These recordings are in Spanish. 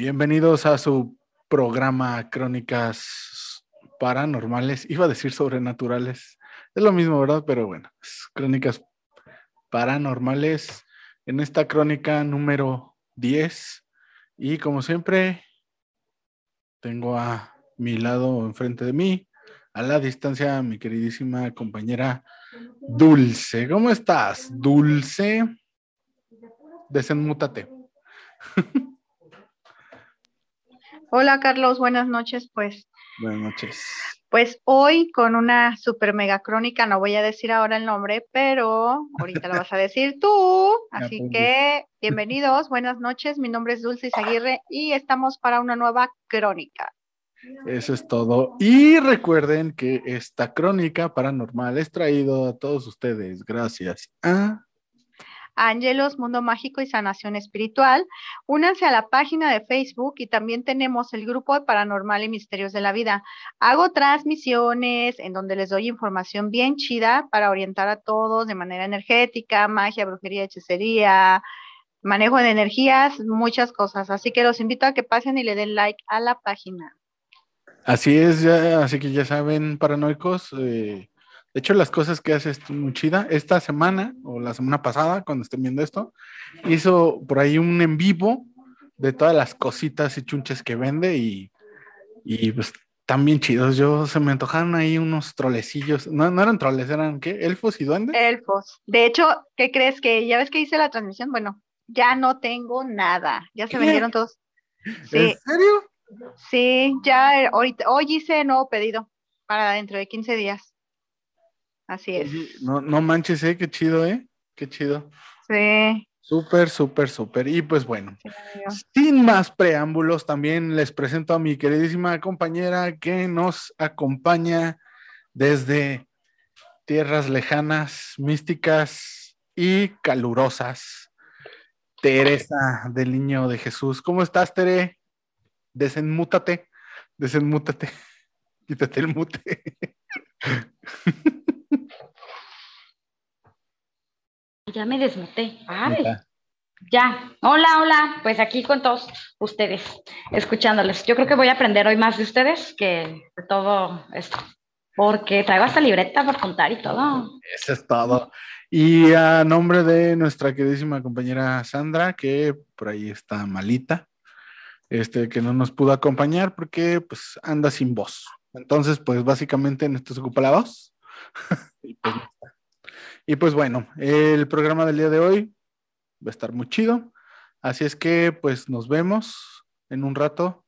Bienvenidos a su programa Crónicas Paranormales. Iba a decir sobrenaturales. Es lo mismo, ¿verdad? Pero bueno, Crónicas Paranormales. En esta crónica número 10. Y como siempre, tengo a mi lado enfrente de mí, a la distancia, mi queridísima compañera Dulce. ¿Cómo estás, Dulce? Desenmútate. Hola Carlos, buenas noches. Pues, buenas noches. Pues hoy con una super mega crónica, no voy a decir ahora el nombre, pero ahorita lo vas a decir tú. Así que bienvenidos, buenas noches. Mi nombre es Dulce Aguirre y estamos para una nueva crónica. Eso es todo. Y recuerden que esta crónica paranormal es traído a todos ustedes gracias a Ángelos, Mundo Mágico y Sanación Espiritual. Únanse a la página de Facebook y también tenemos el grupo de Paranormal y Misterios de la Vida. Hago transmisiones en donde les doy información bien chida para orientar a todos de manera energética, magia, brujería, hechicería, manejo de energías, muchas cosas. Así que los invito a que pasen y le den like a la página. Así es, así que ya saben, paranoicos. Eh, de hecho, las cosas que hace es muy chida. Esta semana, o la semana pasada, cuando estén viendo esto, hizo por ahí un en vivo de todas las cositas y chunches que vende y, y pues también chidos. Yo se me antojaron ahí unos trolecillos. No, no eran troles, eran ¿qué? ¿Elfos y duendes? Elfos. De hecho, ¿qué crees que ya ves que hice la transmisión? Bueno, ya no tengo nada. Ya se vendieron todos. Sí. ¿En serio? Sí, ya ahorita, hoy hice nuevo pedido para dentro de 15 días. Así es. No, no manches, ¿eh? Qué chido, ¿eh? Qué chido. Sí. Súper, súper, súper. Y pues bueno, sin más preámbulos, también les presento a mi queridísima compañera que nos acompaña desde tierras lejanas, místicas y calurosas. Teresa del Niño de Jesús. ¿Cómo estás, Tere? Desenmútate, desenmútate, quítate el mute. Ya me desmuté. Ya. Hola, hola. Pues aquí con todos ustedes, escuchándoles. Yo creo que voy a aprender hoy más de ustedes que de todo esto. Porque traigo hasta libreta para contar y todo. Eso es todo. Y a nombre de nuestra queridísima compañera Sandra, que por ahí está malita, este, que no nos pudo acompañar porque pues anda sin voz. Entonces, pues básicamente se ocupa la voz. y pues y pues bueno, el programa del día de hoy va a estar muy chido. Así es que pues nos vemos en un rato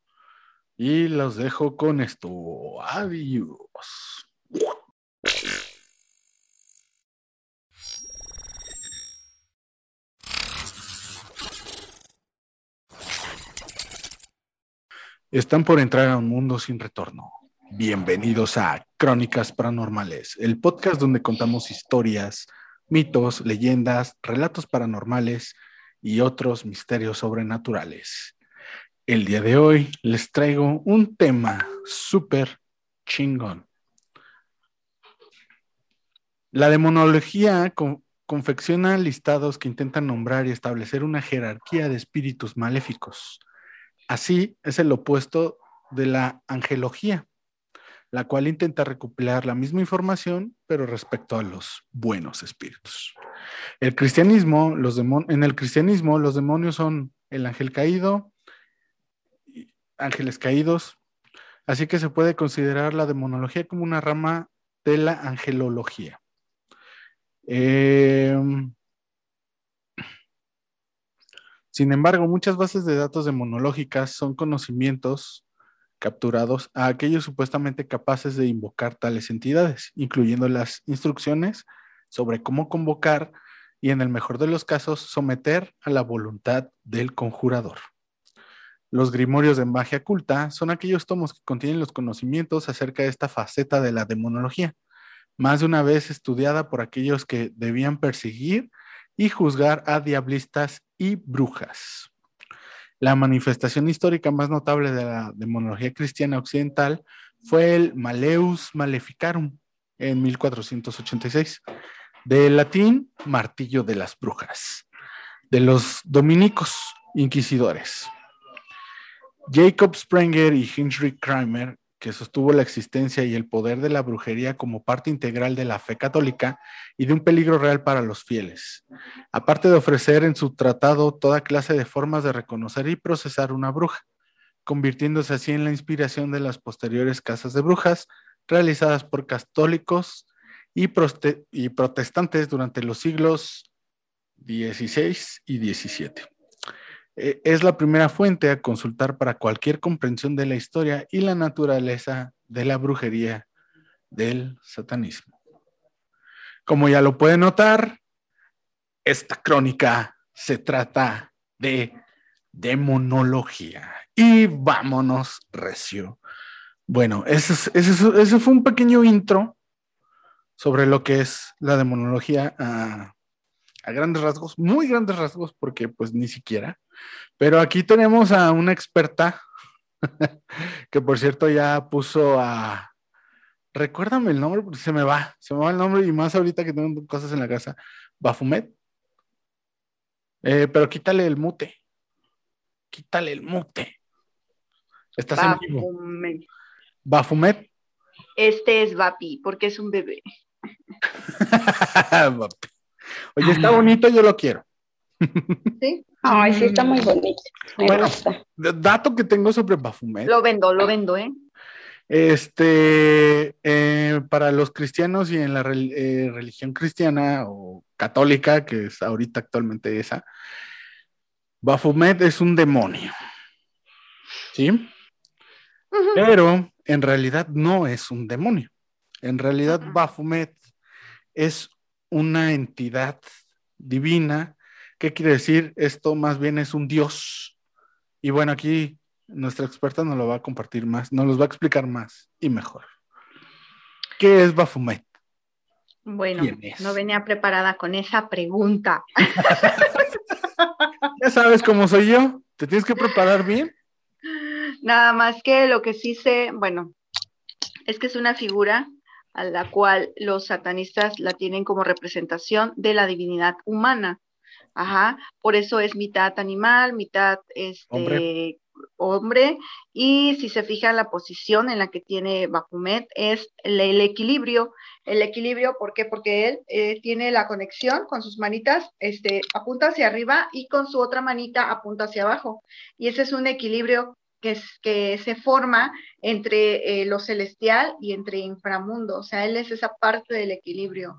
y los dejo con esto. Adiós. Están por entrar a un mundo sin retorno. Bienvenidos a Crónicas Paranormales, el podcast donde contamos historias, mitos, leyendas, relatos paranormales y otros misterios sobrenaturales. El día de hoy les traigo un tema súper chingón. La demonología confecciona listados que intentan nombrar y establecer una jerarquía de espíritus maléficos. Así es el opuesto de la angelología la cual intenta recopilar la misma información, pero respecto a los buenos espíritus. El cristianismo, los en el cristianismo, los demonios son el ángel caído, ángeles caídos, así que se puede considerar la demonología como una rama de la angelología. Em, sin embargo, muchas bases de datos demonológicas son conocimientos capturados a aquellos supuestamente capaces de invocar tales entidades, incluyendo las instrucciones sobre cómo convocar y en el mejor de los casos someter a la voluntad del conjurador. Los grimorios de magia culta son aquellos tomos que contienen los conocimientos acerca de esta faceta de la demonología, más de una vez estudiada por aquellos que debían perseguir y juzgar a diablistas y brujas. La manifestación histórica más notable de la demonología cristiana occidental fue el Maleus Maleficarum en 1486, del latín martillo de las brujas, de los dominicos inquisidores. Jacob Sprenger y Henry Kramer, que sostuvo la existencia y el poder de la brujería como parte integral de la fe católica y de un peligro real para los fieles, aparte de ofrecer en su tratado toda clase de formas de reconocer y procesar una bruja, convirtiéndose así en la inspiración de las posteriores casas de brujas realizadas por católicos y, protestantes durante los siglos XVI y XVII. E, es la primera fuente a consultar para cualquier comprensión de la historia y la naturaleza de la brujería del satanismo. Como ya lo pueden notar, esta crónica se trata de demonología. Y vámonos, recio. Bueno, ese, fue un pequeño intro sobre lo que es la demonología a, a grandes rasgos, muy grandes rasgos, porque pues ni siquiera. Pero aquí tenemos a una experta que por cierto ya puso a... Recuérdame el nombre porque se me va, se me va el nombre y más ahorita que tengo cosas en la casa. Bafumet. Eh, pero quítale el mute. Quítale el mute. Estás en vivo. Bafumet. Este es Vapi, porque es un bebé. Oye, está bonito, yo lo quiero. Sí. Ay, sí, está muy bonito. bueno, dato que tengo sobre Bafumet. Lo vendo, lo vendo, ¿eh? Este, eh, para los cristianos y en la eh, religión cristiana o católica, que es ahorita actualmente esa, Bafumet es un demonio. ¿Sí? Pero en realidad no es un demonio. En realidad, Bafumet es una entidad divina ¿Qué quiere decir? Esto más bien es un dios. Y bueno, aquí nuestra experta nos lo va a compartir más, nos los va a explicar más y mejor. ¿Qué es Bafumet? Bueno, no venía preparada con esa pregunta. ya sabes cómo soy yo, te tienes que preparar bien. Nada más que lo que sí sé, bueno, es que es una figura a la cual los satanistas la tienen como representación de la divinidad humana. Ajá, por eso es mitad animal, mitad este, hombre. y si se fija la posición en la que tiene Bafumet es el, equilibrio. El equilibrio, ¿por qué? Porque él eh, tiene la conexión con sus manitas, este, apunta hacia arriba y con su otra manita apunta hacia abajo. Y ese es un equilibrio que, que se forma entre eh, lo celestial y entre inframundo. O sea, él es esa parte del equilibrio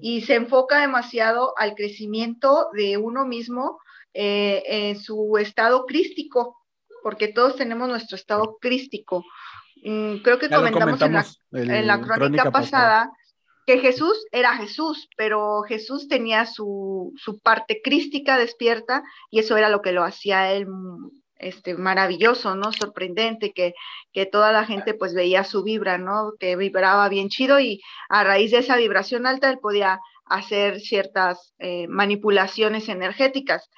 y se enfoca demasiado al crecimiento de uno mismo eh, en su estado crístico, porque todos tenemos nuestro estado crístico. Mm, creo que comentamos, en, la, crónica, pasada, que Jesús era Jesús, pero Jesús tenía su, su parte crística despierta y eso era lo que lo hacía él este, maravilloso, ¿no? Sorprendente, que, que toda la gente pues veía su vibra, ¿no? Que vibraba bien chido y a raíz de esa vibración alta él podía hacer ciertas eh, manipulaciones energéticas.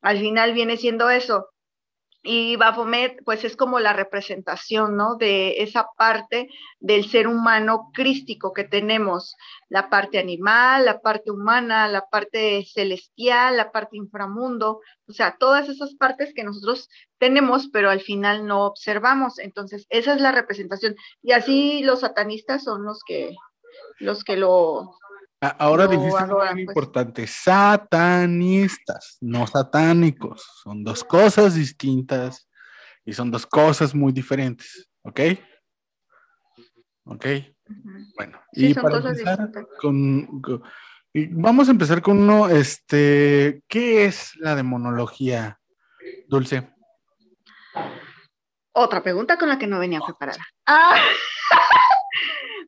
Al final viene siendo eso, y Baphomet, pues es como la representación, ¿no? De esa parte del ser humano crístico que tenemos, la parte animal, la parte humana, la parte celestial, la parte inframundo, o sea, todas esas partes que nosotros tenemos, pero al final no observamos. Entonces, esa es la representación. Y así los satanistas son los que, los que lo, Ahora dijiste algo muy pues. importante, satanistas, no satánicos. Son dos cosas distintas y son dos cosas muy diferentes, ¿ok? ¿Ok? Bueno, y para empezar con, vamos a empezar con uno, este, ¿qué es la demonología, Dulce? Otra pregunta con la que no venía preparada. Ah.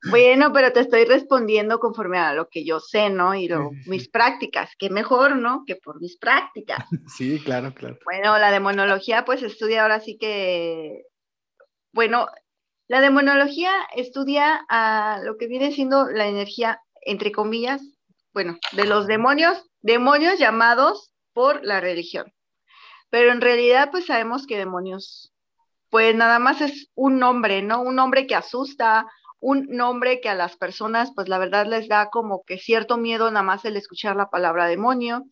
Bueno, pero te estoy respondiendo conforme a lo que yo sé, ¿no? Y mis prácticas. Qué mejor, ¿no? Que por mis prácticas. Sí, claro, claro. Bueno, la demonología, pues estudia ahora sí que. Bueno, la demonología estudia a lo que viene siendo la energía, entre comillas, bueno, de los demonios, demonios llamados por la religión. Pero en realidad, pues sabemos que demonios, pues nada más es un nombre, ¿no? Un nombre que asusta, un nombre que a las personas, pues la verdad les da como que cierto miedo nada más el escuchar la palabra demonio,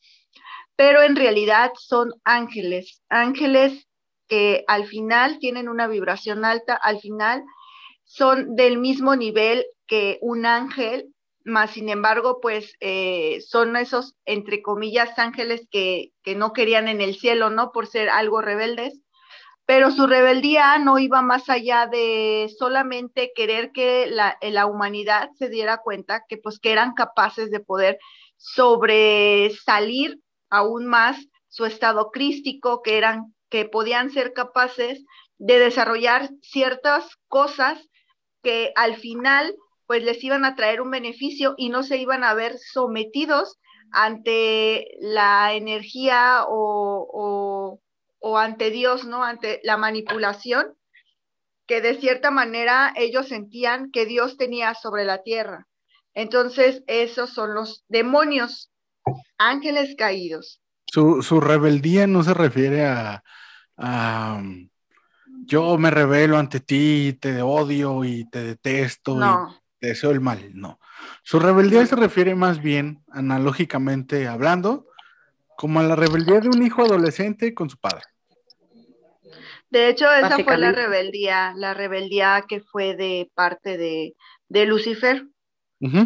pero en realidad son ángeles, ángeles que al final tienen una vibración alta, al final son del mismo nivel que un ángel, más sin embargo, pues eh, son esos, entre comillas, ángeles que, que no querían en el cielo, ¿no? Por ser algo rebeldes pero su rebeldía no iba más allá de solamente querer que la, la, humanidad se diera cuenta que pues que eran capaces de poder sobresalir aún más su estado crístico, que eran que podían ser capaces de desarrollar ciertas cosas que al final pues les iban a traer un beneficio y no se iban a ver sometidos ante la energía o o ante Dios, ¿no? Ante la manipulación que de cierta manera ellos sentían que Dios tenía sobre la tierra. Entonces, esos son los demonios, ángeles caídos. Su, rebeldía no se refiere a, yo me rebelo ante ti, te odio y te detesto y te deseo el mal. No. Su rebeldía se refiere más bien, analógicamente hablando, como a la rebeldía de un hijo adolescente con su padre. De hecho, esa fue la rebeldía, la rebeldía que fue de parte de, Lucifer,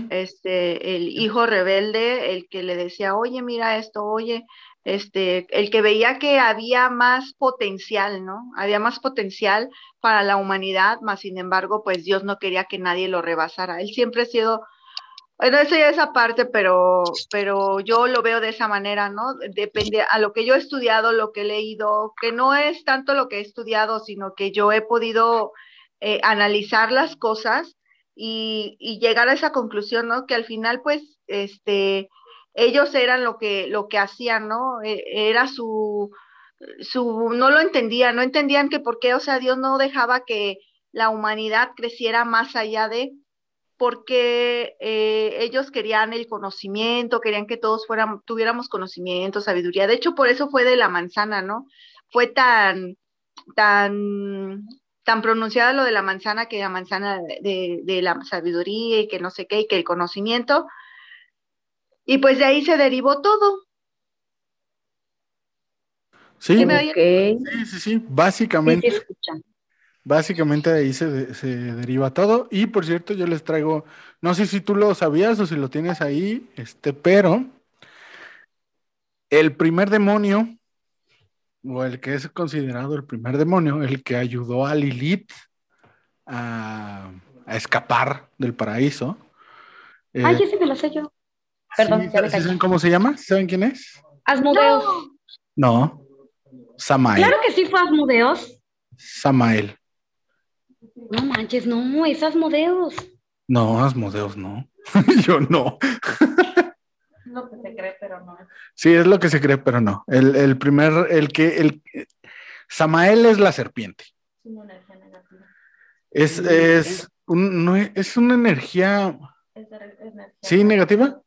este, el hijo rebelde, el que le decía, oye, mira esto, oye, este, el que veía que había más potencial, ¿no? Había más potencial para la humanidad, más sin embargo, pues Dios no quería que nadie lo rebasara. Él siempre ha sido bueno, eso ya es aparte, pero, pero yo lo veo de esa manera, ¿no? Depende a lo que yo he estudiado, lo que he leído, que no es tanto lo que he estudiado, sino que yo he podido eh, analizar las cosas y, llegar a esa conclusión, ¿no? Que al final, pues, este, ellos eran lo que, lo que hacían, ¿no? E, era su, su, no lo entendían, no entendían que por qué, o sea, Dios no dejaba que la humanidad creciera más allá de, porque eh, ellos querían el conocimiento, querían que todos fueran, tuviéramos conocimiento, sabiduría. De hecho, por eso fue de la manzana, ¿no? Fue tan, tan, tan pronunciada lo de la manzana, que la manzana de, de la sabiduría y que no sé qué, y que el conocimiento. Y pues de ahí se derivó todo. Sí, sí, sí, sí, básicamente. Básicamente de ahí se, deriva todo. Y por cierto, yo les traigo, no sé si tú lo sabías o si lo tienes ahí, este, pero el primer demonio, o el que es considerado el primer demonio, el que ayudó a Lilith a, escapar del paraíso. Ay, ese me lo sé yo. Perdón, ¿Saben cómo se llama? ¿Saben quién es? Asmodeus. No. Samael. Claro que sí fue Asmodeus. Samael. No manches, no, esas modelos. No, Asmodeus no. Yo no. lo que se cree, pero no. Sí, es lo que se cree, pero no. El, primer, el que, el Samael es la serpiente. Es una energía negativa. Es, es, un, no, es una energía. Es, energía ¿Sí, negativa?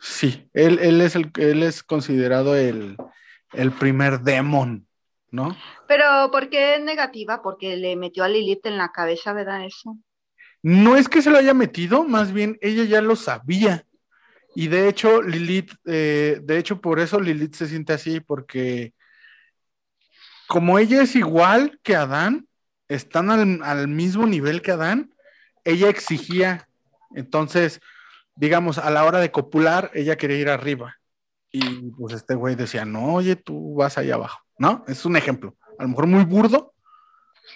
Sí, él, él, es el, él es considerado el, el primer demon ¿no? Pero ¿por qué es negativa? Porque le metió a Lilith en la cabeza, ¿verdad? Eso. No es que se lo haya metido, más bien ella ya lo sabía. Y de hecho, Lilith, eh, de hecho, por eso Lilith se siente así, porque como ella es igual que Adán, están al, al mismo nivel que Adán, ella exigía. Entonces, digamos, a la hora de copular, ella quería ir arriba. Y pues este güey decía, no, oye, tú vas allá abajo. ¿No? Es un ejemplo, a lo mejor muy burdo.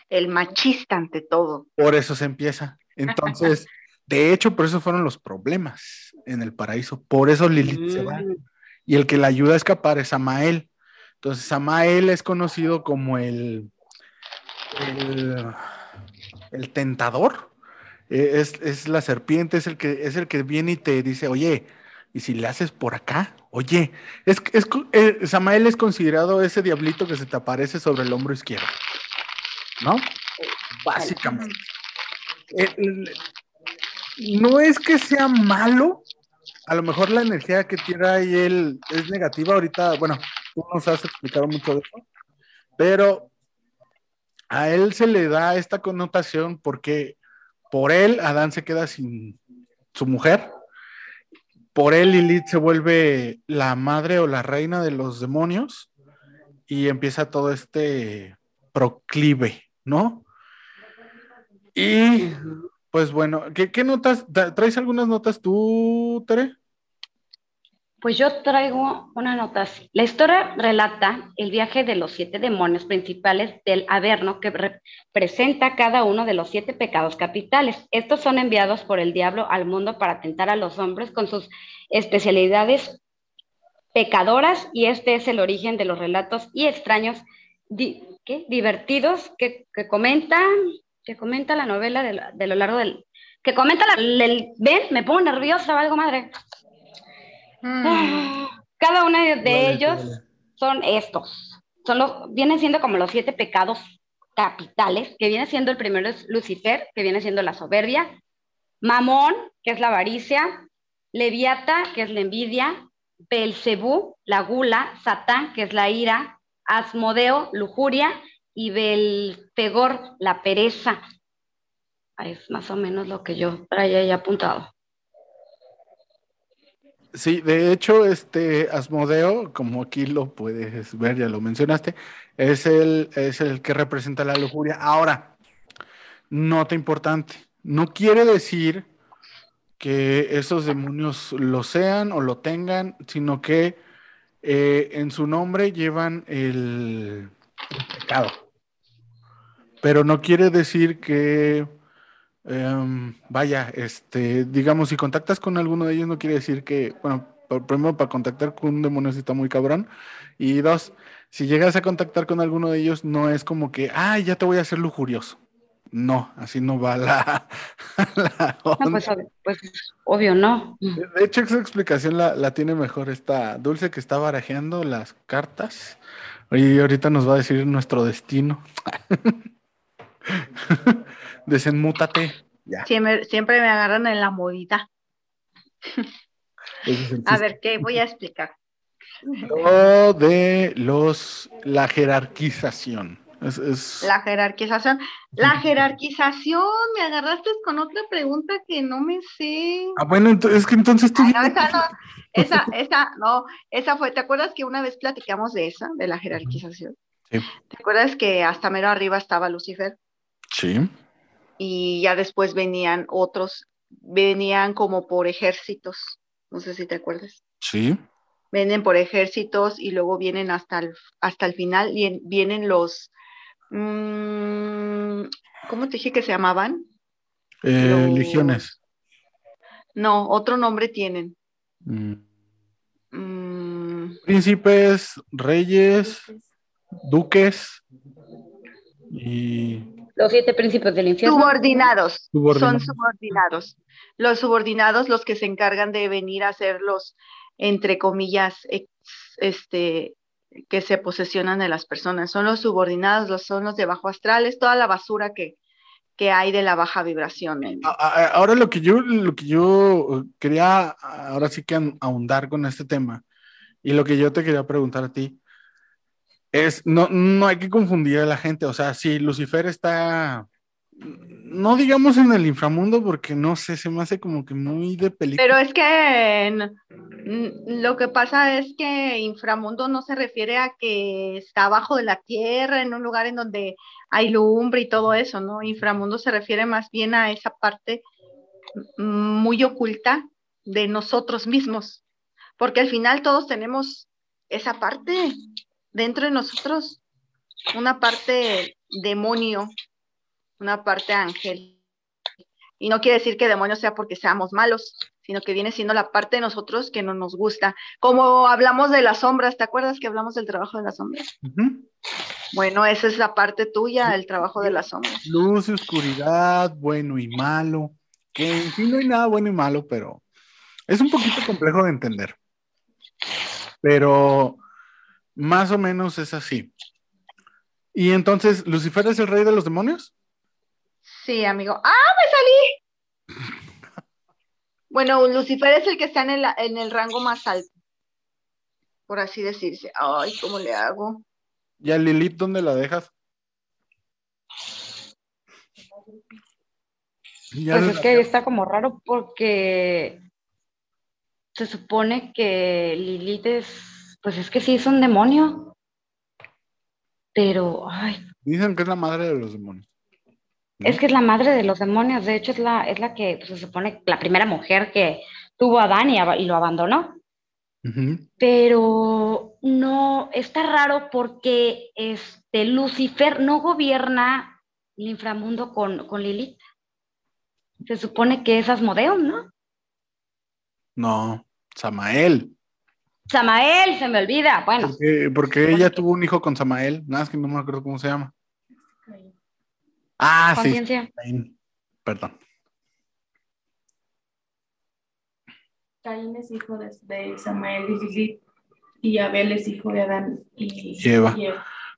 El machista ante todo. Por eso se empieza. Entonces, de hecho, por eso fueron los problemas en el paraíso. Por eso Lilith se va. Mm. Y el que la ayuda a escapar es Samael. Entonces, Samael es conocido como el, el, tentador. E, es, es, la serpiente, es el, que, es el que viene y te dice, oye, ¿y si le haces por acá? Oye, es, es, eh, Samael es considerado ese diablito que se te aparece sobre el hombro izquierdo, ¿no? Básicamente. Eh, no es que sea malo, a lo mejor la energía que tiene ahí él es negativa. Ahorita, bueno, tú nos has explicado mucho de eso, pero a él se le da esta connotación porque por él Adán se queda sin su mujer por él Lilith se vuelve la madre o la reina de los demonios y empieza todo este proclive, ¿no? Y pues bueno, ¿qué, notas? ¿Traes algunas notas tú, Tere? Pues yo traigo una nota La historia relata el viaje de los siete demonios principales del Averno que representa cada uno de los siete pecados capitales. Estos son enviados por el diablo al mundo para tentar a los hombres con sus especialidades pecadoras y este es el origen de los relatos y extraños divertidos que, que comentan que comenta la novela de, lo largo del que comenta la, ven me pongo nerviosa algo madre mm. cada uno de ellos son estos son los vienen siendo como los siete pecados capitales que viene siendo el primero es Lucifer que viene siendo la soberbia Mamón que es la avaricia Leviata que es la envidia Belcebú, la gula, Satán, que es la ira, Asmodeo, lujuria, y Belfegor, la pereza. Es más o menos lo que yo traía ahí apuntado. Sí, de hecho, este Asmodeo, como aquí lo puedes ver, ya lo mencionaste, es el, es el que representa la lujuria. Ahora, nota importante, no quiere decir que esos demonios lo sean o lo tengan, sino que eh, en su nombre llevan el, pecado. Pero no quiere decir que, em, vaya, este, digamos, si contactas con alguno de ellos, no quiere decir que, bueno, primero para contactar con un demonio está muy cabrón, y dos, si llegas a contactar con alguno de ellos, no es como que, ah, ya te voy a hacer lujurioso. No, así no va la, pues, pues, obvio, no. De hecho, esa explicación la, tiene mejor esta Dulce que está barajeando las cartas. Y ahorita nos va a decir nuestro destino. Desenmútate. Siempre, siempre me agarran en la modita. a ver, ¿qué voy a explicar? Lo de los la jerarquización. La jerarquización. La jerarquización, me agarraste con otra pregunta que no me sé. Ah, bueno, es que entonces tú... no, esa, no, esa, esa, no, esa fue, ¿te acuerdas que una vez platicamos de esa, de la jerarquización? Sí. ¿Te acuerdas que hasta mero arriba estaba Lucifer? Sí. Y ya después venían otros, venían como por ejércitos, no sé si te acuerdas. Sí. Vienen por ejércitos y luego vienen hasta el, hasta el final, y vienen los Mm, ¿Cómo te dije que se llamaban? Eh, legiones. No, otro nombre tienen. Mm. Mm. Príncipes, reyes, duques y... Los siete príncipes del infierno. Subordinados. Son subordinados. Los subordinados, los que se encargan de venir a ser los, entre comillas, este, que se posesionan de las personas. Son los subordinados, los, son los de bajo astrales, toda la basura que, que hay de la baja vibración. Ahora lo que yo, lo que yo quería, ahora sí que ahondar con este tema, y lo que yo te quería preguntar a ti, es, no, no hay que confundir a la gente, o sea, si Lucifer está no digamos en el inframundo porque no sé, se me hace como que muy de película. Pero es que lo que pasa es que inframundo no se refiere a que está abajo de la tierra, en un lugar en donde hay lumbre y todo eso, ¿no? Inframundo se refiere más bien a esa parte muy oculta de nosotros mismos, porque al final todos tenemos esa parte dentro de nosotros, una parte demonio una parte ángel. Y no quiere decir que demonio sea porque seamos malos, sino que viene siendo la parte de nosotros que no nos gusta. Como hablamos de las sombras, ¿te acuerdas que hablamos del trabajo de las sombras? Bueno, esa es la parte tuya, el trabajo de las sombras. Luz y oscuridad, bueno y malo, que en fin no hay nada bueno y malo, pero es un poquito complejo de entender. Pero más o menos es así. Y entonces, ¿Lucifer es el rey de los demonios? Sí, amigo. ¡Ah, me salí! bueno, Lucifer es el que está en el, en el rango más alto, por así decirse. Ay, ¿cómo le hago? ¿Y a Lilith dónde la dejas? pues es que está como raro porque se supone que Lilith es, pues es que sí es un demonio. pero, ay. Dicen que es la madre de los demonios. Es que es la madre de los demonios, de hecho es la, es la que pues, se supone la primera mujer que tuvo a Adán y, lo abandonó. Pero no, está raro porque este Lucifer no gobierna el inframundo con, con Lilith. Se supone que es Asmodeum, ¿no? No, Samael. Samael, se me olvida. Bueno. Porque, ella tuvo un hijo con Samael, nada más que no me acuerdo cómo se llama. Ah, sí. Perdón. Caín es hijo de, Samael y Lilith, y Abel es hijo de Adán y, Eva.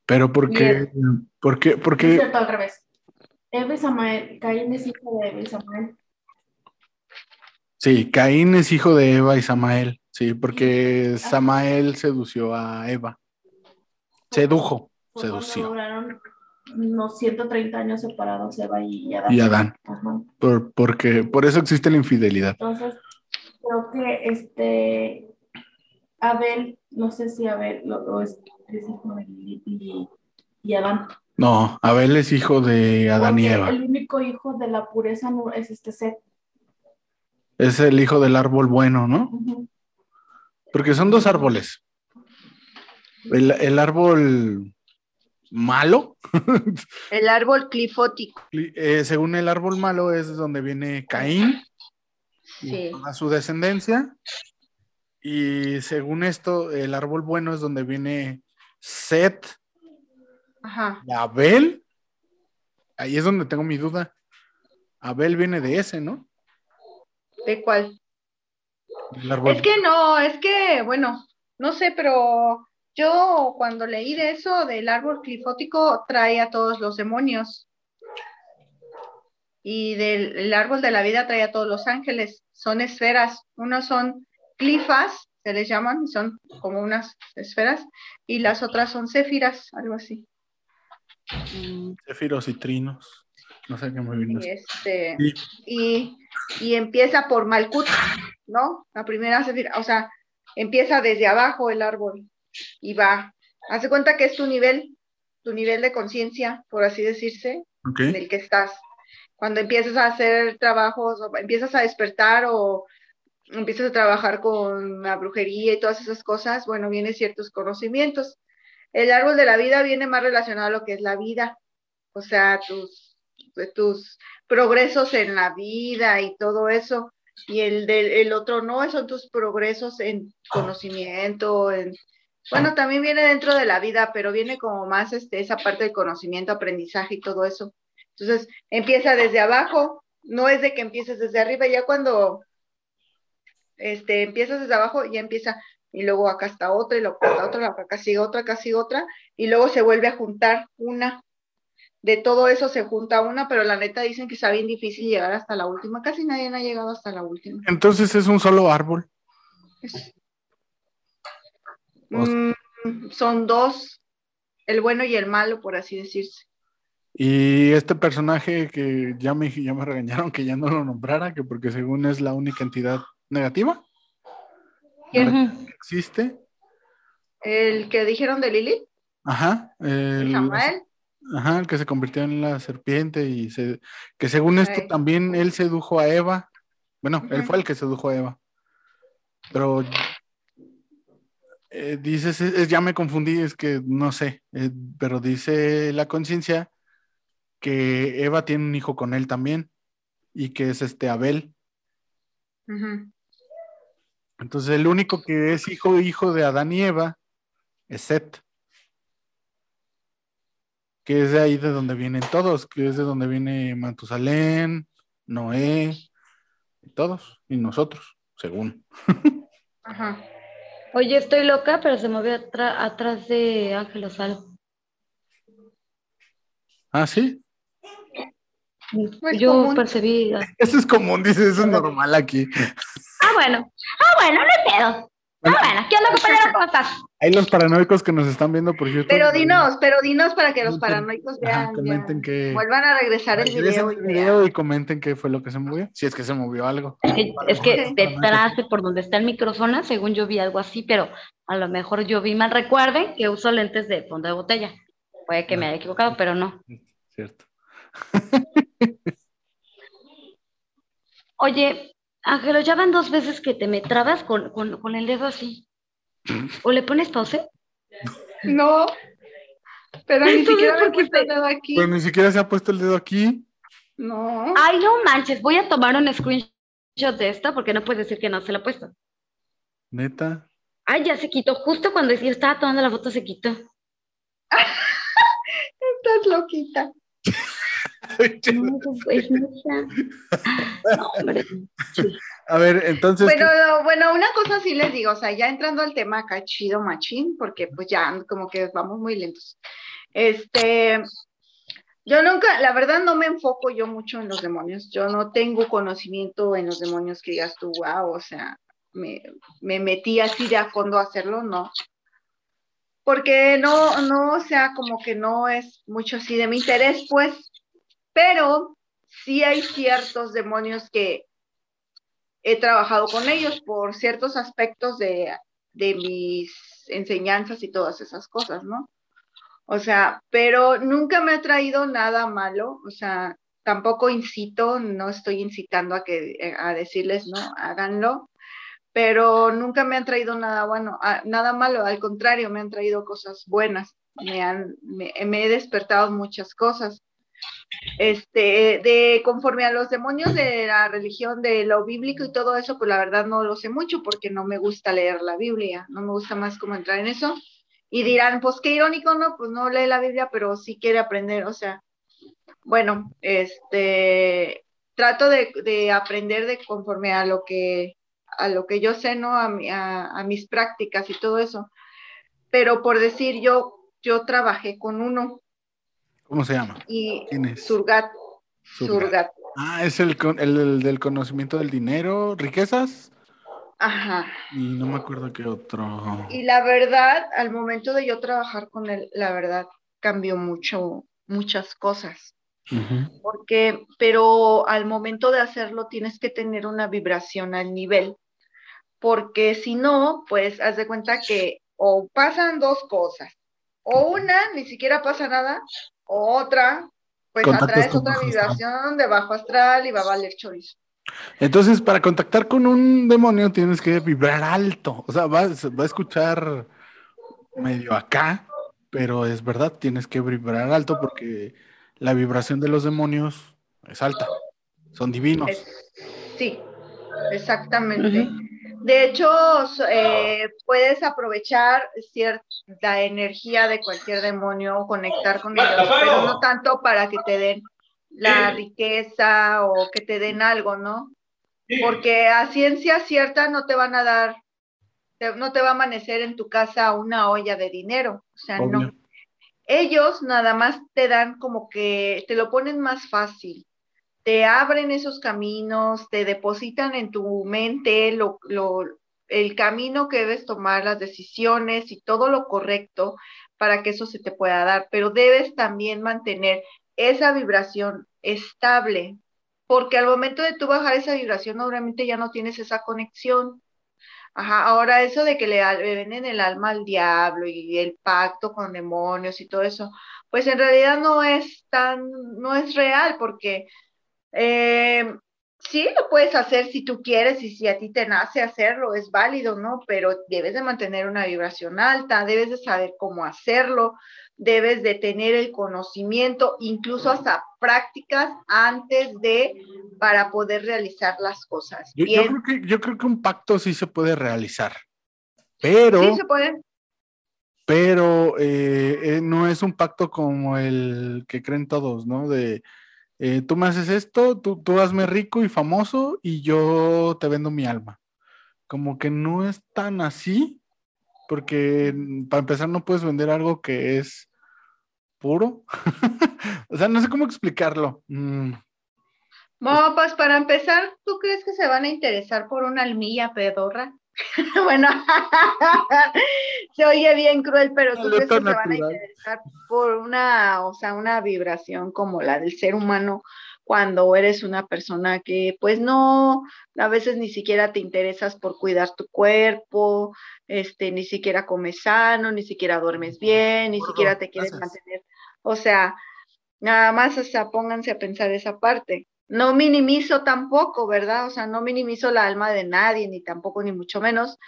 Pero ¿por qué? ¿Por qué? ¿Por qué? Es cierto, al revés. Eva y Samael, Caín es hijo de Eva y Samael. Sí, Caín es hijo de Eva y Samael, sí, porque Samael sedució a Eva. Sedujo, sedució. Duraron unos 130 años separados Eva y Adán. Y Adán. Por, porque, por eso existe la infidelidad. Entonces, creo que este Abel, no sé si Abel o es, hijo de y, y, Adán. No, Abel es hijo de Adán y Eva. El único hijo de la pureza no es este Seth. Es el hijo del árbol bueno, ¿no? Porque son dos árboles. El, árbol malo. el árbol clifótico. Eh, según el árbol malo es donde viene Caín a su descendencia. Y según esto, el árbol bueno es donde viene Set, Ajá. Abel. Ahí es donde tengo mi duda. Abel viene de ese, ¿no? ¿De cuál? Es que no, es que, bueno, no sé, pero yo cuando leí de eso del árbol clifótico trae a todos los demonios. Y del árbol de la vida trae a todos los ángeles. Son esferas. Unos son clifas, se les llaman, son como unas esferas. Y las otras son céfiras, algo así. Céfiros y trinos. No sé qué muy bien. Y, este, y, y, empieza por Malkut, ¿no? La primera céfira, o sea, empieza desde abajo el árbol y va. Hace cuenta que es tu nivel, tu nivel de conciencia, por así decirse, en el que estás cuando empiezas a hacer trabajos, o empiezas a despertar o empiezas a trabajar con la brujería y todas esas cosas, bueno, vienen ciertos conocimientos. El árbol de la vida viene más relacionado a lo que es la vida, o sea, tus, tus progresos en la vida y todo eso. Y el del otro no, son tus progresos en conocimiento, en, bueno, también viene dentro de la vida, pero viene como más este, esa parte del conocimiento, aprendizaje y todo eso. Entonces, empieza desde abajo, no es de que empieces desde arriba, ya cuando este, empiezas desde abajo, ya empieza, y luego acá está otra, y luego acá otra, acá sigue otra, acá sigue otra, y luego se vuelve a juntar una. De todo eso se junta una, pero la neta dicen que está bien difícil llegar hasta la última. Casi nadie ha llegado hasta la última. Entonces es un solo árbol. Mm, son dos, el bueno y el malo, por así decirse. Y este personaje que ya me, ya me regañaron que ya no lo nombrara, que porque según es la única entidad negativa que existe. El que dijeron de Lili. Ajá. El. Ajá, el que se convirtió en la serpiente y se, que según esto también él sedujo a Eva. Bueno, él fue el que sedujo a Eva. Pero eh, dices, ya me confundí, es que no sé, eh, pero dice la conciencia que Eva tiene un hijo con él también y que es este Abel. Entonces el único que es hijo hijo de Adán y Eva es Seth. Que es de ahí de donde vienen todos, que es de donde viene Matusalén, Noé, y todos, y nosotros, según. Ajá. Oye, estoy loca, pero se movió atrás de Ángel Osalo. Ah, sí. Pues yo percibí. Eso es común, dice, eso es normal aquí. Ah, bueno. Ah, bueno, no hay pedo. Ah, bueno, ¿qué onda, compañero? ¿Cómo estás? Hay los paranoicos que nos están viendo, por cierto. Pero dinos, pero dinos para que los paranoicos vean. comenten que. Vuelvan a regresar el video. El video y, comenten qué fue lo que se movió. Si es que se movió algo. Es que, detrás de por donde está el micrófono, según yo vi algo así, pero a lo mejor yo vi mal. Recuerden que uso lentes de fondo de botella. Puede que me haya equivocado, pero no. Cierto. Oye, Ángelo, ya van dos veces que te me trabas con, con el dedo así. ¿O le pones pausa? No. Pero ni siquiera me he puesto el dedo aquí. Pero ni siquiera se ha puesto el dedo aquí. No. Ay, no manches, voy a tomar un screenshot de esto porque no puedes decir que no se lo he puesto. Neta. Ay, ya se quitó. Justo cuando yo estaba tomando la foto se quitó. Estás loquita. No, pues No, hombre. A ver, entonces. Bueno, bueno, una cosa sí les digo, o sea, ya entrando al tema acá, chido machín, porque pues ya como que vamos muy lentos. Este, yo nunca, la verdad no me enfoco yo mucho en los demonios, yo no tengo conocimiento en los demonios que digas tú, wow, o sea, me, me metí así de a fondo a hacerlo, no. Porque no, no, o sea, como que no es mucho así de mi interés, pues, pero sí hay ciertos demonios que he trabajado con ellos por ciertos aspectos de, mis enseñanzas y todas esas cosas, ¿no? O sea, pero nunca me ha traído nada malo, o sea, tampoco incito, no estoy incitando a que eh, a decirles, no, háganlo, pero nunca me han traído nada bueno, nada malo, al contrario, me han traído cosas buenas, me han me he despertado muchas cosas este, de conforme a los demonios de la religión, de lo bíblico y todo eso, pues la verdad no lo sé mucho porque no me gusta leer la Biblia, no me gusta más como entrar en eso. Y dirán, pues qué irónico, ¿no? Pues no lee la Biblia, pero sí quiere aprender, o sea, bueno, este, trato de, aprender de conforme a lo que, a lo que yo sé, ¿no? A, a, a mis prácticas y todo eso. Pero por decir, yo, yo trabajé con uno, ¿Cómo se llama? Y ¿Quién es? Surgat. Surgat. Ah, es el, el, del conocimiento del dinero, riquezas. Ajá. Y no me acuerdo qué otro. Y la verdad, al momento de yo trabajar con él, la verdad cambió mucho, muchas cosas. Porque, pero al momento de hacerlo tienes que tener una vibración al nivel. Porque si no, pues haz de cuenta que o pasan dos cosas. O una, ni siquiera pasa nada, otra, pues atraes otra vibración de bajo astral y va a valer chorizo. Entonces, para contactar con un demonio tienes que vibrar alto. O sea, va, va a escuchar medio acá, pero es verdad, tienes que vibrar alto porque la vibración de los demonios es alta. Son divinos. sí, exactamente. De hecho, eh, puedes aprovechar cierta energía de cualquier demonio o conectar con ellos, pero no tanto para que te den la riqueza o que te den algo, ¿no? Porque a ciencia cierta no te van a dar, no te va a amanecer en tu casa una olla de dinero, o sea, no. Ellos nada más te dan como que te lo ponen más fácil te abren esos caminos, te depositan en tu mente el camino que debes tomar, las decisiones y todo lo correcto para que eso se te pueda dar, pero debes también mantener esa vibración estable, porque al momento de tú bajar esa vibración, obviamente ya no tienes esa conexión. Ajá, ahora eso de que le, le venden el alma al diablo y el pacto con demonios y todo eso, pues en realidad no es tan, no es real, porque eh, sí, lo puedes hacer si tú quieres y si a ti te nace hacerlo, es válido, ¿no? Pero debes de mantener una vibración alta, debes de saber cómo hacerlo, debes de tener el conocimiento, incluso hasta prácticas antes de, para poder realizar las cosas. Yo, creo, que, yo creo que un pacto sí se puede realizar, pero... Sí se puede. Pero eh, eh, no es un pacto como el que creen todos, ¿no? De eh, tú me haces esto, tú, tú hazme rico y famoso y yo te vendo mi alma. Como que no es tan así, porque para empezar no puedes vender algo que es puro. o sea, no sé cómo explicarlo. Mm. Bueno, pues para empezar, ¿tú crees que se van a interesar por una almilla pedorra? bueno, se oye bien cruel, pero tú crees que se van a interesar por una, o sea, una vibración como la del ser humano cuando eres una persona que pues no, a veces ni siquiera te interesas por cuidar tu cuerpo, este, ni siquiera comes sano, ni siquiera duermes bien, ni siquiera te quieres mantener O sea, nada más, o sea, pónganse a pensar esa parte. No minimizo tampoco, ¿verdad? O sea, no minimizo la alma de nadie, ni tampoco, ni mucho menos,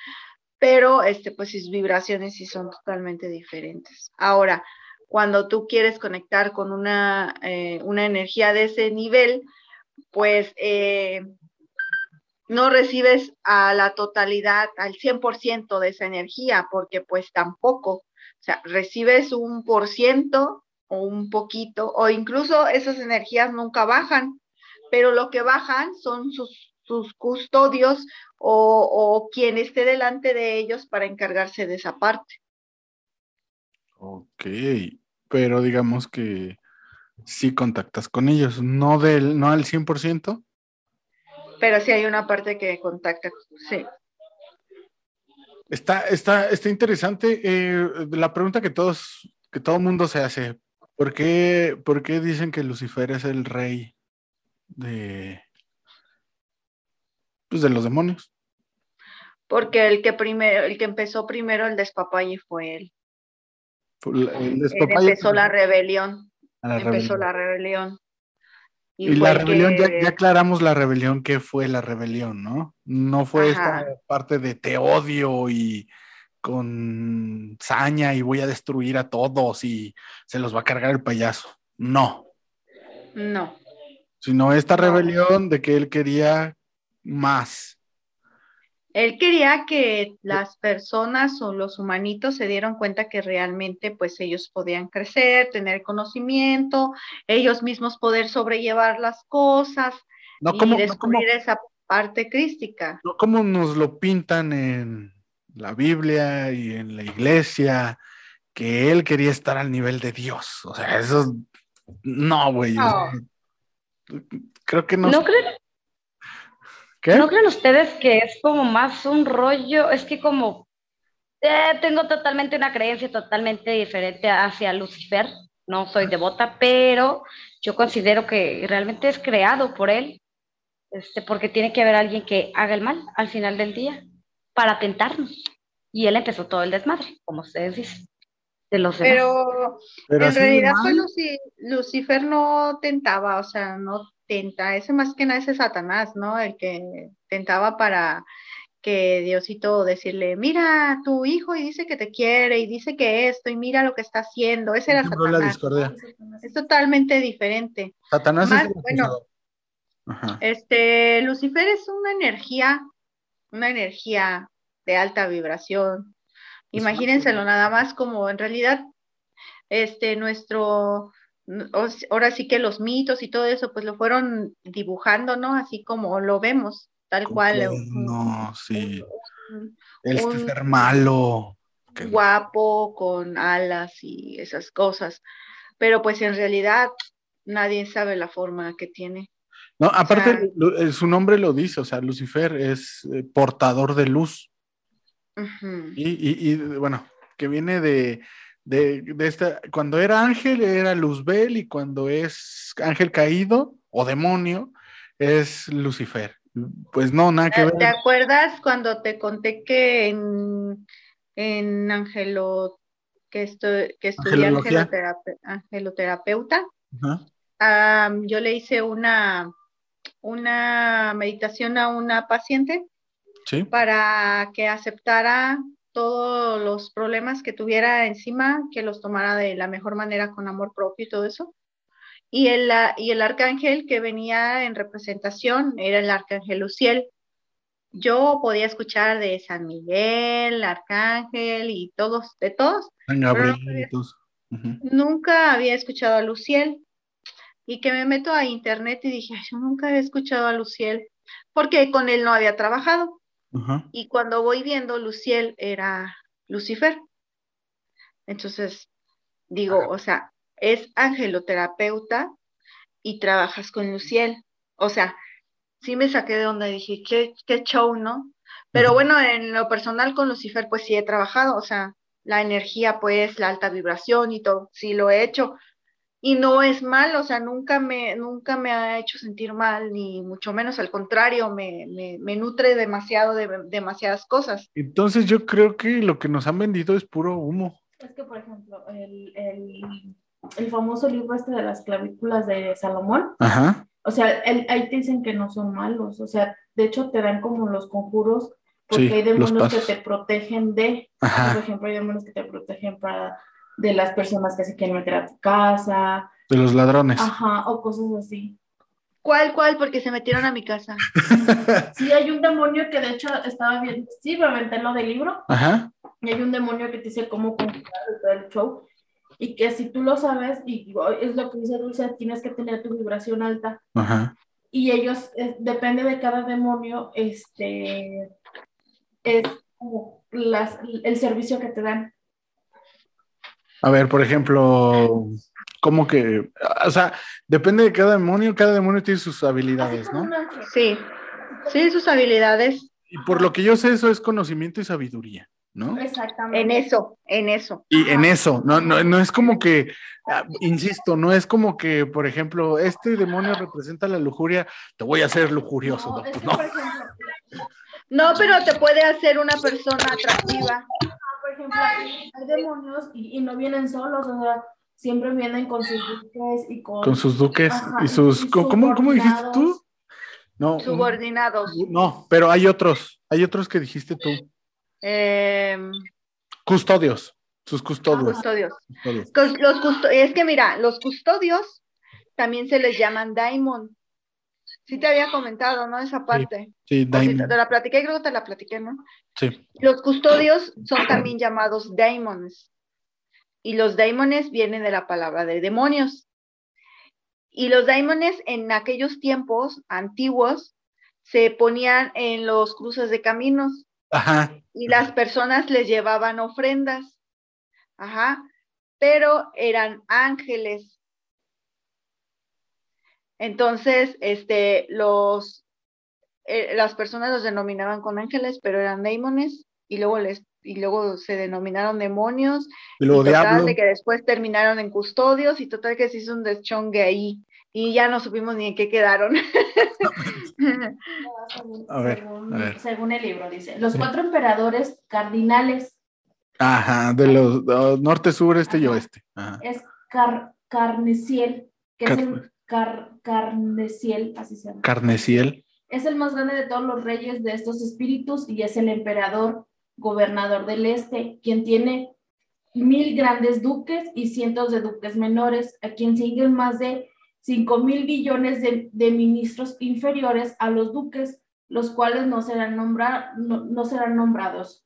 pero este, pues sus vibraciones sí son totalmente diferentes. Ahora, cuando tú quieres conectar con una, eh, una energía de ese nivel, pues eh, no recibes a la totalidad, al 100% de esa energía, porque pues tampoco, o sea, recibes un por ciento o un poquito, o incluso esas energías nunca bajan, pero lo que bajan son sus, sus custodios o, o quien esté delante de ellos para encargarse de esa parte. Ok, pero digamos que sí contactas con ellos, no, del, no al 100%. Pero sí hay una parte que contacta, sí. Está, está, está interesante. Eh, la pregunta que todos, que todo mundo se hace, ¿por qué, ¿por qué dicen que Lucifer es el rey de, pues de los demonios? Porque el que primero, el que empezó primero el despapalle fue él. El Él despapalle- empezó la rebelión. la empezó rebelión. la rebelión. Y, la el rebelión, ya, que- ya aclaramos la rebelión, ¿qué fue la rebelión, no? No fue Ajá. esta parte de te odio y con saña y voy a destruir a todos y se los va a cargar el payaso. No, No. sino esta rebelión de que él quería más. Él quería que las personas o los humanitos se dieran cuenta que realmente pues ellos podían crecer, tener conocimiento, ellos mismos poder sobrellevar las cosas No y como, no como, descubrir esa parte crística. no como nos lo pintan en la Biblia y en la iglesia, que él quería estar al nivel de Dios. O sea, eso no, güey. o No. sea, creo que no. ¿No creen, ¿Qué? ¿No creen ustedes que es como más un rollo? Es que como eh, tengo totalmente una creencia totalmente diferente hacia Lucifer, no soy devota, pero yo considero que realmente es creado por él, este, porque tiene que haber alguien que haga el mal al final del día para tentarnos. Y él empezó todo el desmadre, como ustedes dicen, de los demás. Pero Pero en realidad fue Luci- Lucifer no tentaba, o sea, no tenta, ese más que nada es Satanás, ¿no? El que tentaba para que Diosito decirle, mira tu hijo y dice que te quiere y dice que esto y mira lo que está haciendo, ese era la Satanás. discordia. Es totalmente diferente. Satanás Más, es bueno. Ajá. Este, Lucifer es una energía, una energía de alta vibración. Imagínenselo nada más como en realidad, este, nuestro, ahora sí que los mitos y todo eso, pues lo fueron dibujando, ¿no? Así como lo vemos, tal cual. Un- No, sí. un Él un- es ser malo. Guapo, con alas y esas cosas. Pero pues en realidad nadie sabe la forma que tiene. No, aparte, sea- eh, su nombre lo dice, o sea, Lucifer es eh, portador de luz. Y- y, bueno, que viene de, de, de esta, cuando era ángel era Luzbel y cuando es ángel caído o demonio es Lucifer. Pues no, nada que ¿Te ver. te acuerdas cuando te conté que en, en Angelo, que, estu- que estudié angeloterape- angeloterapeuta, yo le hice una, una meditación a una paciente Sí. para que aceptara todos los problemas que tuviera encima, que los tomara de la mejor manera con amor propio y todo eso. Y el, a- y el arcángel que venía en representación era el arcángel Luciel. Yo podía escuchar de San Miguel, arcángel y todos, de todos. No. Nunca había escuchado a Luciel. Y que me meto a internet y dije, "Ay, yo nunca he escuchado a Luciel, porque con él no había trabajado. Y cuando voy viendo, Luciel era Lucifer. Entonces, digo, o sea, es angeloterapeuta y trabajas con Luciel. O sea, sí me saqué de onda y dije, qué, qué show, ¿no? Pero bueno, en lo personal con Lucifer, pues sí he trabajado, o sea, la energía, pues, la alta vibración y todo, sí lo he hecho. Y no es mal, o sea, nunca me, nunca me ha hecho sentir mal, ni mucho menos, al contrario, me, me, me nutre demasiado de demasiadas cosas. Entonces yo creo que lo que nos han vendido es puro humo. Es que, por ejemplo, el, el, el famoso libro este de las clavículas de Salomón. Ajá. O sea, ahí te dicen que no son malos. O sea, de hecho te dan como los conjuros porque hay demonios que te protegen de, por ejemplo, hay demonios que te protegen para de las personas que se quieren meter a tu casa. De los ladrones. Ajá, o cosas así. ¿Cuál, cuál? Porque se metieron a mi casa. sí, hay un demonio que de hecho estaba bien, sí, me aventé lo del libro. Ajá. Y hay un demonio que te dice cómo conjurar el show. Y que si tú lo sabes, y es lo que dice Dulce, tienes que tener tu vibración alta. Ajá. Y ellos, eh, depende de cada demonio, este, es como las, el servicio que te dan. A ver, por ejemplo, como que, o sea, depende de cada demonio, cada demonio tiene sus habilidades, ¿no? Sí, sí, sus habilidades. Y por lo que yo sé, eso es conocimiento y sabiduría, ¿no? Exactamente. En eso, en eso. Y en eso, no, no, no es como que, ah, insisto, no es como que, por ejemplo, este demonio representa la lujuria, te voy a hacer lujurioso, no, no. No, pero te puede hacer una persona atractiva. Hay demonios y, no vienen solos, o sea, siempre vienen con sus duques y con... Con sus duques y sus... ¿cómo, ¿Cómo dijiste tú? No. Subordinados. No, pero hay otros, hay otros que dijiste tú. Em, custodios, sus custodios. custodios. Los es que mira, los custodios también se les llaman daimon. Sí te había comentado, ¿no? Esa parte. Sí, te, la platiqué, creo que te la platiqué, ¿no? Sí. Los custodios son también llamados daimons. Y los daimones vienen de la palabra de demonios. Y los daimones en aquellos tiempos antiguos se ponían en los cruces de caminos. Ajá. Y las personas les llevaban ofrendas. Ajá. Pero eran ángeles entonces, este, los, eh, las personas los denominaban con ángeles, pero eran demones, y luego les y luego se denominaron demonios, y luego total de que después terminaron en custodios, y total que se hizo un deschongue ahí, y ya no supimos ni en qué quedaron. a, ver, según, el libro, dice, los cuatro emperadores cardinales. Aja, de los norte, sur, este y oeste. Es Car Carneciel, que es el Carneciel, así se llama. Carneciel. Es el más grande de todos los reyes de estos espíritus y es el emperador, gobernador del este, quien tiene mil grandes duques y cientos de duques menores, a quien siguen más de cinco mil billones de, ministros inferiores a los duques, los cuales no serán, no, serán nombrados.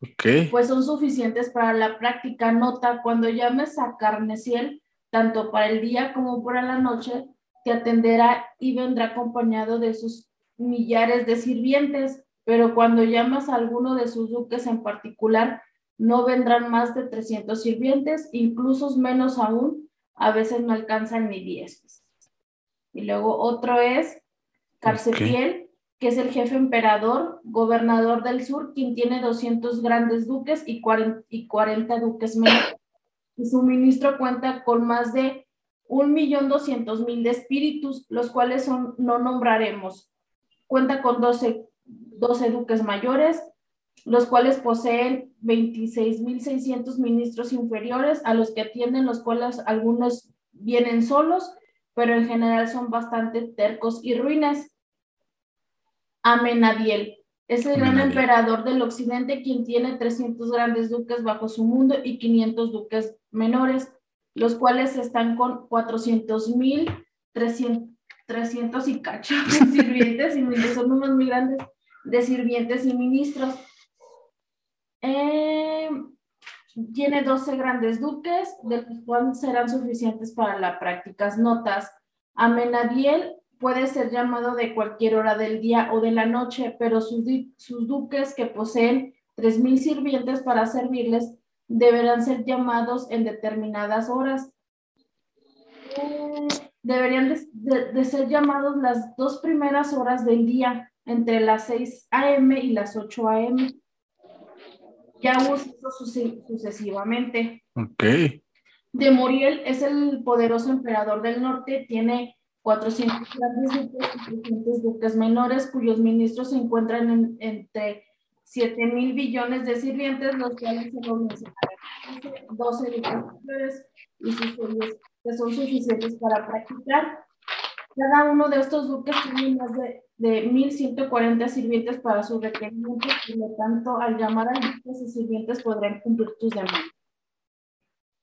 Okay. Pues son suficientes para la práctica. Nota, cuando llames a Carneciel, tanto para el día como para la noche, te atenderá y vendrá acompañado de sus millares de sirvientes, pero cuando llamas a alguno de sus duques en particular, no vendrán más de 300 sirvientes, incluso menos aún, a veces no alcanzan ni 10. Y luego otro es Carcepiel, que es el jefe emperador, gobernador del sur, quien tiene 200 grandes duques y 40, y 40 duques menores y su ministro cuenta con más de un millón doscientos mil de espíritus, los cuales son, no nombraremos. Cuenta con 12, 12 duques mayores, los cuales poseen 26.600 ministros inferiores, a los que atienden, los cuales algunos vienen solos, pero en general son bastante tercos y ruines. Amenadiel, es el gran emperador del occidente quien tiene 300 grandes duques bajo su mundo y 500 duques menores, los cuales están con 400 mil, 300, y cacho de sirvientes, y son números muy grandes, de sirvientes y ministros. Eh, tiene 12 grandes duques, de los cuales serán suficientes para las prácticas. Notas, Amenadiel puede ser llamado de cualquier hora del día o de la noche, pero sus, sus duques que poseen 3.000 sirvientes para servirles deberán ser llamados en determinadas horas. Deberían de, ser llamados las dos primeras horas del día, entre las 6 a.m. y las 8 a.m. Ya esto sucesivamente. Ok. De Muriel es el poderoso emperador del norte, tiene 400 grandes duques y 300 duques menores, cuyos ministros se encuentran entre 7 mil billones de sirvientes, los cuales se lo 12 superiores y sus que son suficientes para practicar. Cada uno de estos buques tiene más de, de 1.140 sirvientes para sus requerimientos, y por lo tanto, al llamar al buque, esos sirvientes podrán cumplir tus demandas.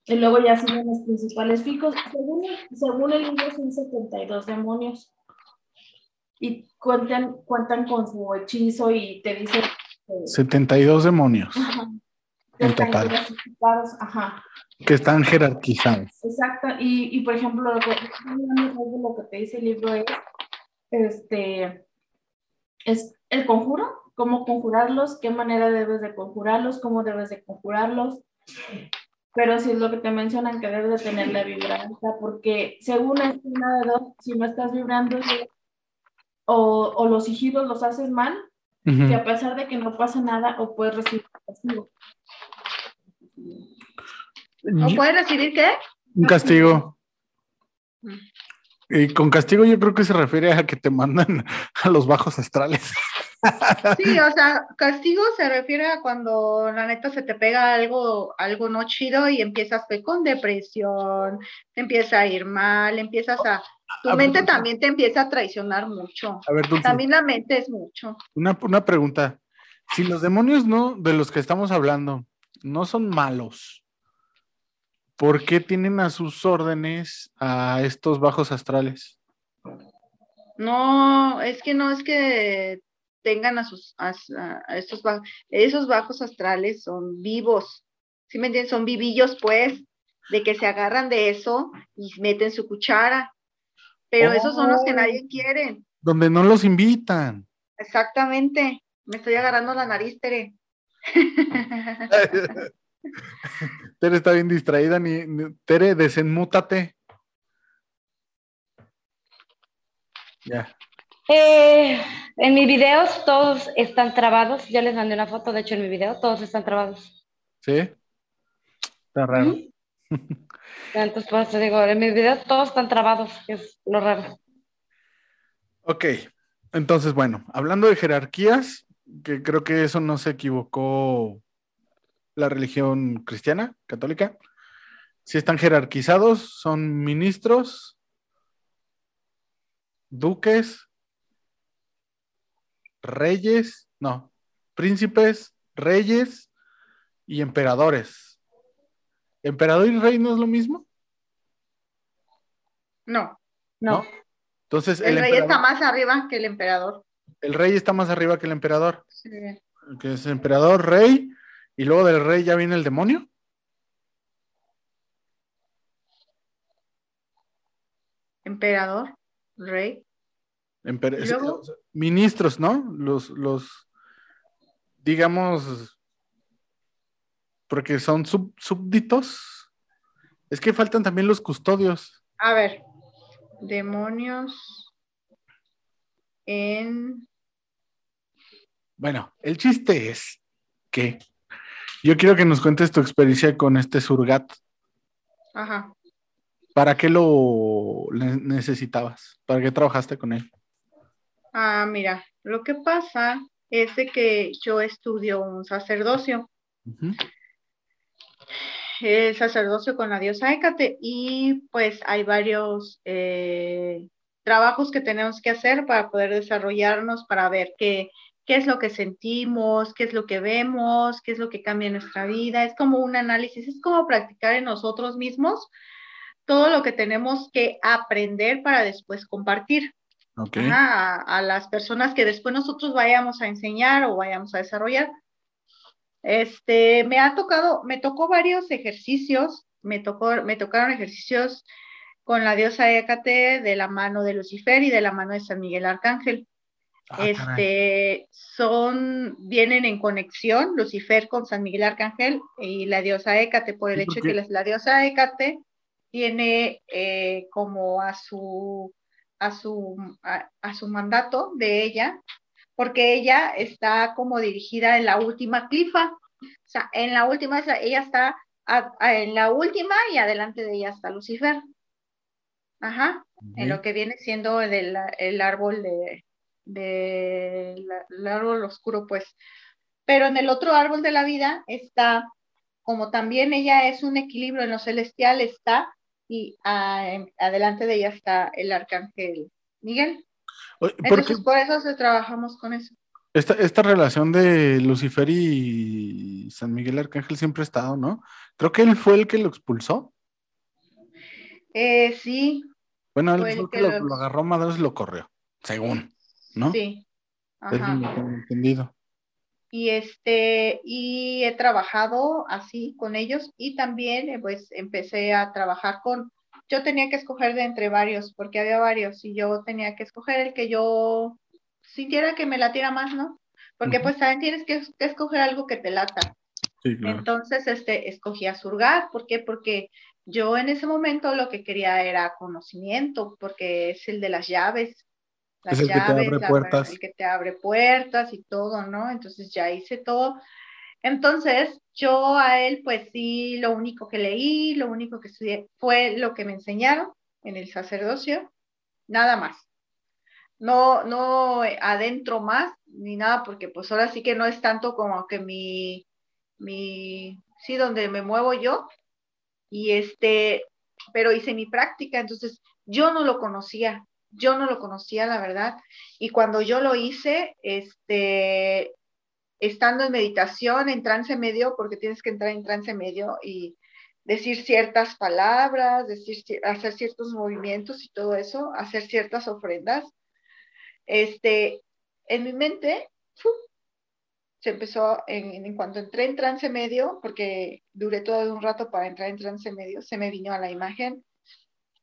Y luego ya siguen los principales fijos. Según, según el libro, son 72 demonios. Y cuentan, cuentan con su hechizo y te dicen... 72 demonios. En total. Ajá que están jerarquizados. Exacto, y, y por ejemplo, lo que, lo que te dice el libro es, este, es el conjuro, cómo conjurarlos, qué manera debes de conjurarlos, cómo debes de conjurarlos, pero sí es lo que te mencionan que debes de tener la vibrancia, porque según es una de dos, si no estás vibrando o, o los sigilos los haces mal, que a pesar de que no pasa nada, o puedes recibir castigo. ¿O puede recibir qué? Un castigo. Mm. Y con castigo yo creo que se refiere a que te mandan a los bajos astrales. Sí, o sea, castigo se refiere a cuando la neta se te pega algo, algo no chido y empiezas con depresión, te empieza a ir mal, empiezas a, tu mente también te empieza a traicionar mucho. A ver, también la mente es mucho. Una, una pregunta, si los demonios no, de los que estamos hablando, no son malos, ¿por qué tienen a sus órdenes a estos bajos astrales? No, es que no es que tengan a sus a, estos bajos, esos bajos astrales son vivos, ¿sí me entienden? Son vivillos, pues, de que se agarran de eso y meten su cuchara. Pero esos son los que nadie oh. quiere. Donde no los invitan. Exactamente. Me estoy agarrando la nariz, Tere. Tere está bien distraída. Ni, Tere, desenmútate. Ya. Eh, en mis videos todos están trabados. Ya les mandé una foto, de hecho, en mi video todos están trabados. ¿Sí? Está raro. Entonces, pues te digo, en mis videos todos están trabados, es lo raro. Ok, entonces, bueno, hablando de jerarquías, que creo que eso no se equivocó la religión cristiana, católica. Si están jerarquizados, son ministros, duques, reyes, no, príncipes, reyes y emperadores. ¿Emperador y rey no es lo mismo? No, no. Entonces, el, rey está más arriba que el emperador. El rey está más arriba que el emperador. Sí. Que es emperador, rey, y luego del rey ya viene el demonio. Emperador, rey. ministros, ¿no? Los, los, digamos, porque son súbditos. Es que faltan también los custodios. A ver, demonios en... Bueno, el chiste es que yo quiero que nos cuentes tu experiencia con este Surgat. Ajá. ¿Para qué lo necesitabas? ¿Para qué trabajaste con él? Ah, mira, lo que pasa es que yo estudio un sacerdocio. El sacerdocio con la diosa Hécate y pues hay varios eh, trabajos que tenemos que hacer para poder desarrollarnos, para ver qué, qué es lo que sentimos, qué es lo que vemos, qué es lo que cambia en nuestra vida. Es como un análisis, es como practicar en nosotros mismos todo lo que tenemos que aprender para después compartir a, las personas que después nosotros vayamos a enseñar o vayamos a desarrollar. Este, me ha tocado, me tocó varios ejercicios, me tocó, me tocaron ejercicios con la diosa Hécate de la mano de Lucifer y de la mano de San Miguel Arcángel. Ah, este, son, vienen en conexión Lucifer con San Miguel Arcángel y la diosa Hécate, por el hecho de que la, diosa Hécate tiene eh, como a su, a su, a, su mandato de ella, porque ella está como dirigida en la última clifa, o sea, en la última, ella está en la última y adelante de ella está Lucifer. Ajá, en lo que viene siendo el árbol de, del árbol oscuro, pues. Pero en el otro árbol de la vida está como también ella es un equilibrio en lo celestial, está y ah, adelante de ella está el arcángel Miguel. Entonces, por eso se trabajamos con eso. Esta, esta relación de Lucifer y San Miguel Arcángel siempre ha estado, ¿no? Creo que él fue el que lo expulsó. Eh, sí. Bueno, él fue el que, lo, agarró madres y lo corrió, según, ¿no? Sí. Ajá. entendido. Y este, y he trabajado así con ellos y también eh, pues empecé a trabajar con, yo tenía que escoger de entre varios, porque había varios, y yo tenía que escoger el que yo sintiera que me latiera más, ¿no? Porque pues también tienes que, escoger algo que te lata. Entonces, este, escogí a Surgar, ¿por qué? Porque yo en ese momento lo que quería era conocimiento, porque es el de las llaves, las es el llaves, que te abre puertas. el que te abre puertas y todo, ¿no? Entonces ya hice todo. Entonces, yo a él, pues sí, lo único que leí, lo único que estudié fue lo que me enseñaron en el sacerdocio, nada más. No, no adentro más ni nada, porque pues ahora sí que no es tanto como que mi, mi, sí, donde me muevo yo, y este, pero hice mi práctica, entonces yo no lo conocía, yo no lo conocía, la verdad, y cuando yo lo hice, este, estando en meditación, en trance medio, porque tienes que entrar en trance medio y decir ciertas palabras, decir, hacer ciertos movimientos y todo eso, hacer ciertas ofrendas, este, en mi mente, se empezó, en, en, cuanto entré en trance medio, porque duré todo un rato para entrar en trance medio, se me vino a la imagen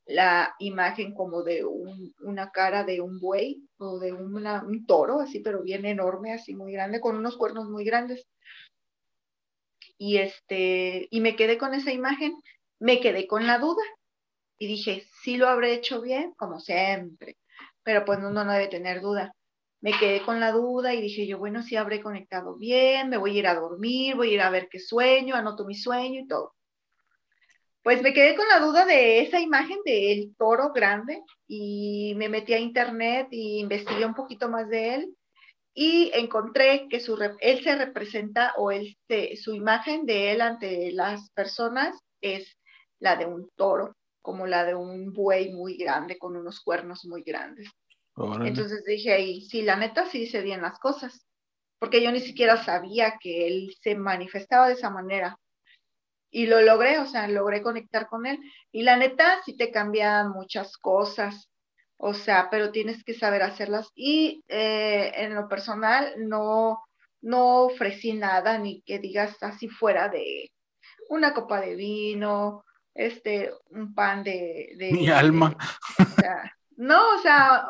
la imagen como de una cara de un buey o de un toro, así, pero bien enorme, así muy grande, con unos cuernos muy grandes. Y este, y me quedé con esa imagen, me quedé con la duda y dije, sí lo habré hecho bien, como siempre, pero pues uno no debe tener duda. Me quedé con la duda y dije yo, bueno, sí habré conectado bien, me voy a ir a dormir, voy a ir a ver qué sueño, anoto mi sueño y todo pues me quedé con la duda de esa imagen del toro grande y me metí a internet y investigué un poquito más de él y encontré que su, él se representa o él su imagen de él ante las personas es la de un toro, como la de un buey muy grande con unos cuernos muy grandes. Entonces dije ahí, sí, la neta sí se bien las cosas, porque yo ni siquiera sabía que él se manifestaba de esa manera y lo logré, o sea, logré conectar con él. Y la neta, sí te cambian muchas cosas, o sea, pero tienes que saber hacerlas. Y eh, en lo personal, no, no ofrecí nada, ni que digas así fuera de una copa de vino, este, un pan de... de Mi alma. o sea, no, o sea,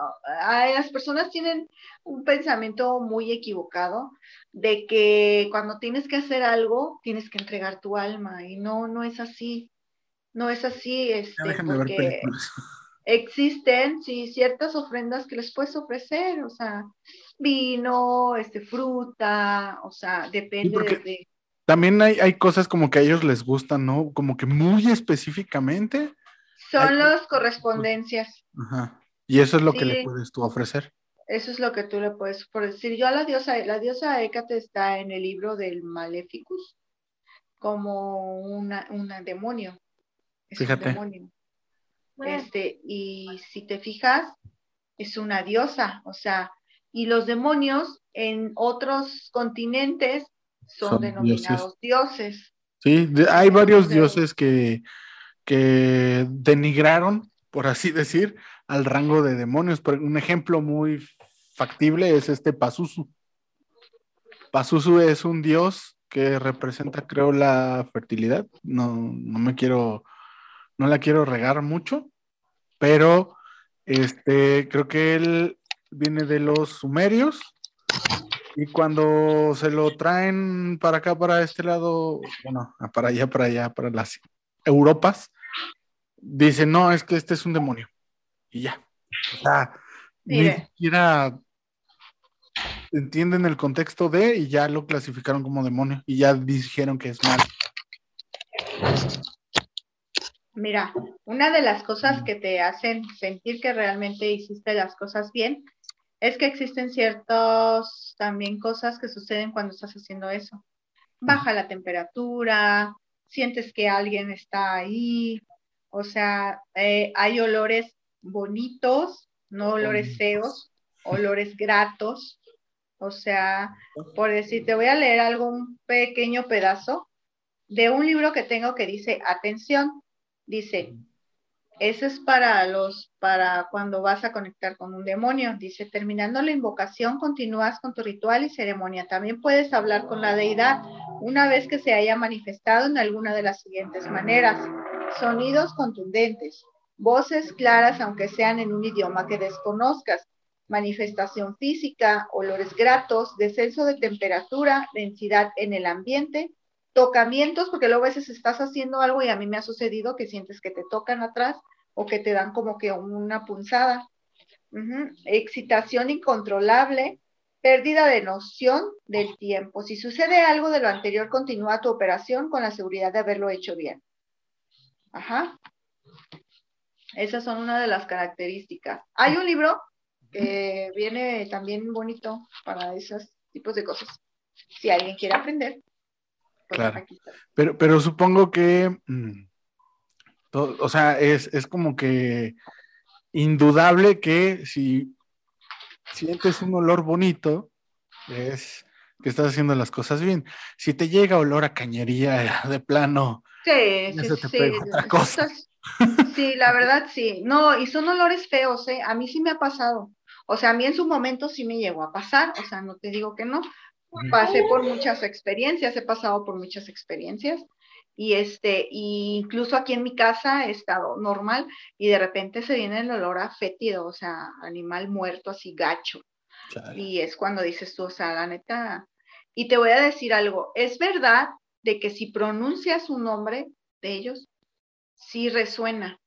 las personas tienen un pensamiento muy equivocado de que cuando tienes que hacer algo, tienes que entregar tu alma y no, no es así. No es así, este, porque existen, sí, ciertas ofrendas que les puedes ofrecer, o sea, vino, este, fruta, o sea, depende de... También hay, hay cosas como que a ellos les gustan, ¿no? Como que muy específicamente. Son las correspondencias. Ajá. Y eso es lo que le puedes tú ofrecer. Eso es lo que tú le puedes por decir. Yo a la diosa, la diosa Hécate está en el libro del Maleficus como una, una demonio. Fíjate. Este, y si te fijas, es una diosa, o sea, y los demonios en otros continentes son, denominados dioses. Sí, hay varios dioses que, que denigraron, por así decir, al rango de demonios. Un ejemplo muy factible es este Pazuzu. Pazuzu es un dios que representa, creo, la fertilidad. No, no me quiero, no la quiero regar mucho, pero este, creo que él viene de los sumerios y cuando se lo traen para acá, para este lado, bueno, para allá, para allá, para las Europas, dicen, no, es que este es un demonio y ya. O sea, ni siquiera entienden el contexto de y ya lo clasificaron como demonio y ya dijeron que es malo. Mira, una de las cosas que te hacen sentir que realmente hiciste las cosas bien es que existen ciertas también cosas que suceden cuando estás haciendo eso. Baja la temperatura, sientes que alguien está ahí, o sea, eh, hay olores bonitos, no olores feos, olores gratos, o sea, por decir, te voy a leer algo, un pequeño pedazo de un libro que tengo que dice, atención, dice, eso es para los, para cuando vas a conectar con un demonio. Dice, terminando la invocación, continúas con tu ritual y ceremonia. También puedes hablar con la deidad una vez que se haya manifestado en alguna de las siguientes maneras. Sonidos contundentes, voces claras aunque sean en un idioma que desconozcas, manifestación física, olores gratos, descenso de temperatura, densidad en el ambiente, tocamientos, porque luego a veces estás haciendo algo y a mí me ha sucedido que sientes que te tocan atrás o que te dan como que una punzada. Excitación incontrolable, pérdida de noción del tiempo. Si sucede algo de lo anterior, continúa tu operación con la seguridad de haberlo hecho bien. Ajá. Esas son una de las características. Hay un libro que viene también bonito para esos tipos de cosas. Si alguien quiere aprender, Claro. Pero, pero supongo que, mm, o sea, es, como que indudable que si sientes un olor bonito, es que estás haciendo las cosas bien. Si te llega olor a cañería de plano, sí, sí, la verdad sí. No, y son olores feos, ¿eh? A mí sí me ha pasado. O sea, a mí en su momento sí me llegó a pasar, o sea, no te digo que no, pasé por muchas experiencias, he pasado por muchas experiencias y este, incluso aquí en mi casa he estado normal y de repente se viene el olor a fétido, o sea, animal muerto así gacho. Y es cuando dices tú, o sea, la neta, y te voy a decir algo, es verdad de que si pronuncias un nombre de ellos, sí resuena,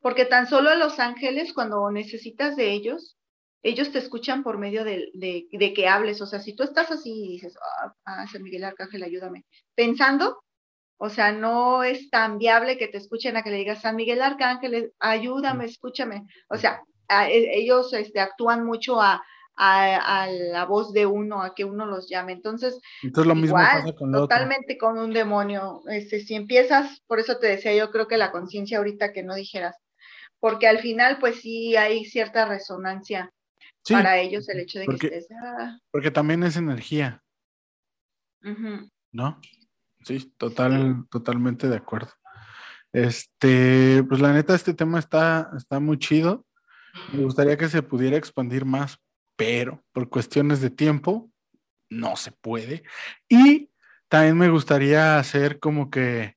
porque tan solo los ángeles, cuando necesitas de ellos, ellos te escuchan por medio de, que hables. O sea, si tú estás así y dices, ah, ah, San Miguel Arcángel, ayúdame, pensando, o sea, no es tan viable que te escuchen a que le digas, San Miguel Arcángel, ayúdame, escúchame. O sea, e, ellos este, actúan mucho a, la voz de uno, a que uno los llame. Entonces, Entonces lo mismo pasa con totalmente con un demonio. Este, si empiezas, por eso te decía, yo creo que la conciencia ahorita que no dijeras, porque al final, pues sí hay cierta resonancia para ellos el hecho de que estés. Ah. Porque también es energía. ¿No? Sí, total, totalmente de acuerdo. Este, pues la neta, este tema está, está muy chido. Me gustaría que se pudiera expandir más, pero por cuestiones de tiempo no se puede. Y también me gustaría hacer como que,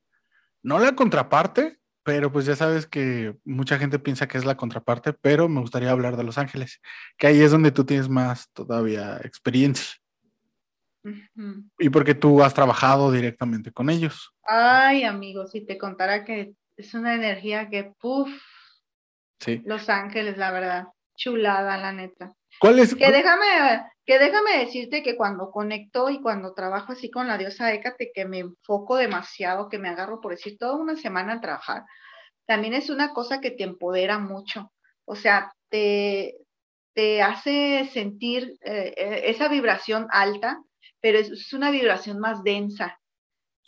no la contraparte, pero pues ya sabes que mucha gente piensa que es la contraparte, pero me gustaría hablar de Los Ángeles, que ahí es donde tú tienes más todavía experiencia. Y porque tú has trabajado directamente con ellos. Ay, amigo, si te contara que es una energía que, puff, sí. Los Ángeles, la verdad, chulada, la neta. ¿Cuál es? Que déjame, que déjame decirte que cuando conecto y cuando trabajo así con la diosa Hécate, que me enfoco demasiado, que me agarro por decir toda una semana a trabajar, también es una cosa que te empodera mucho. O sea, te, te hace sentir eh, eh, esa vibración alta, pero es, una vibración más densa,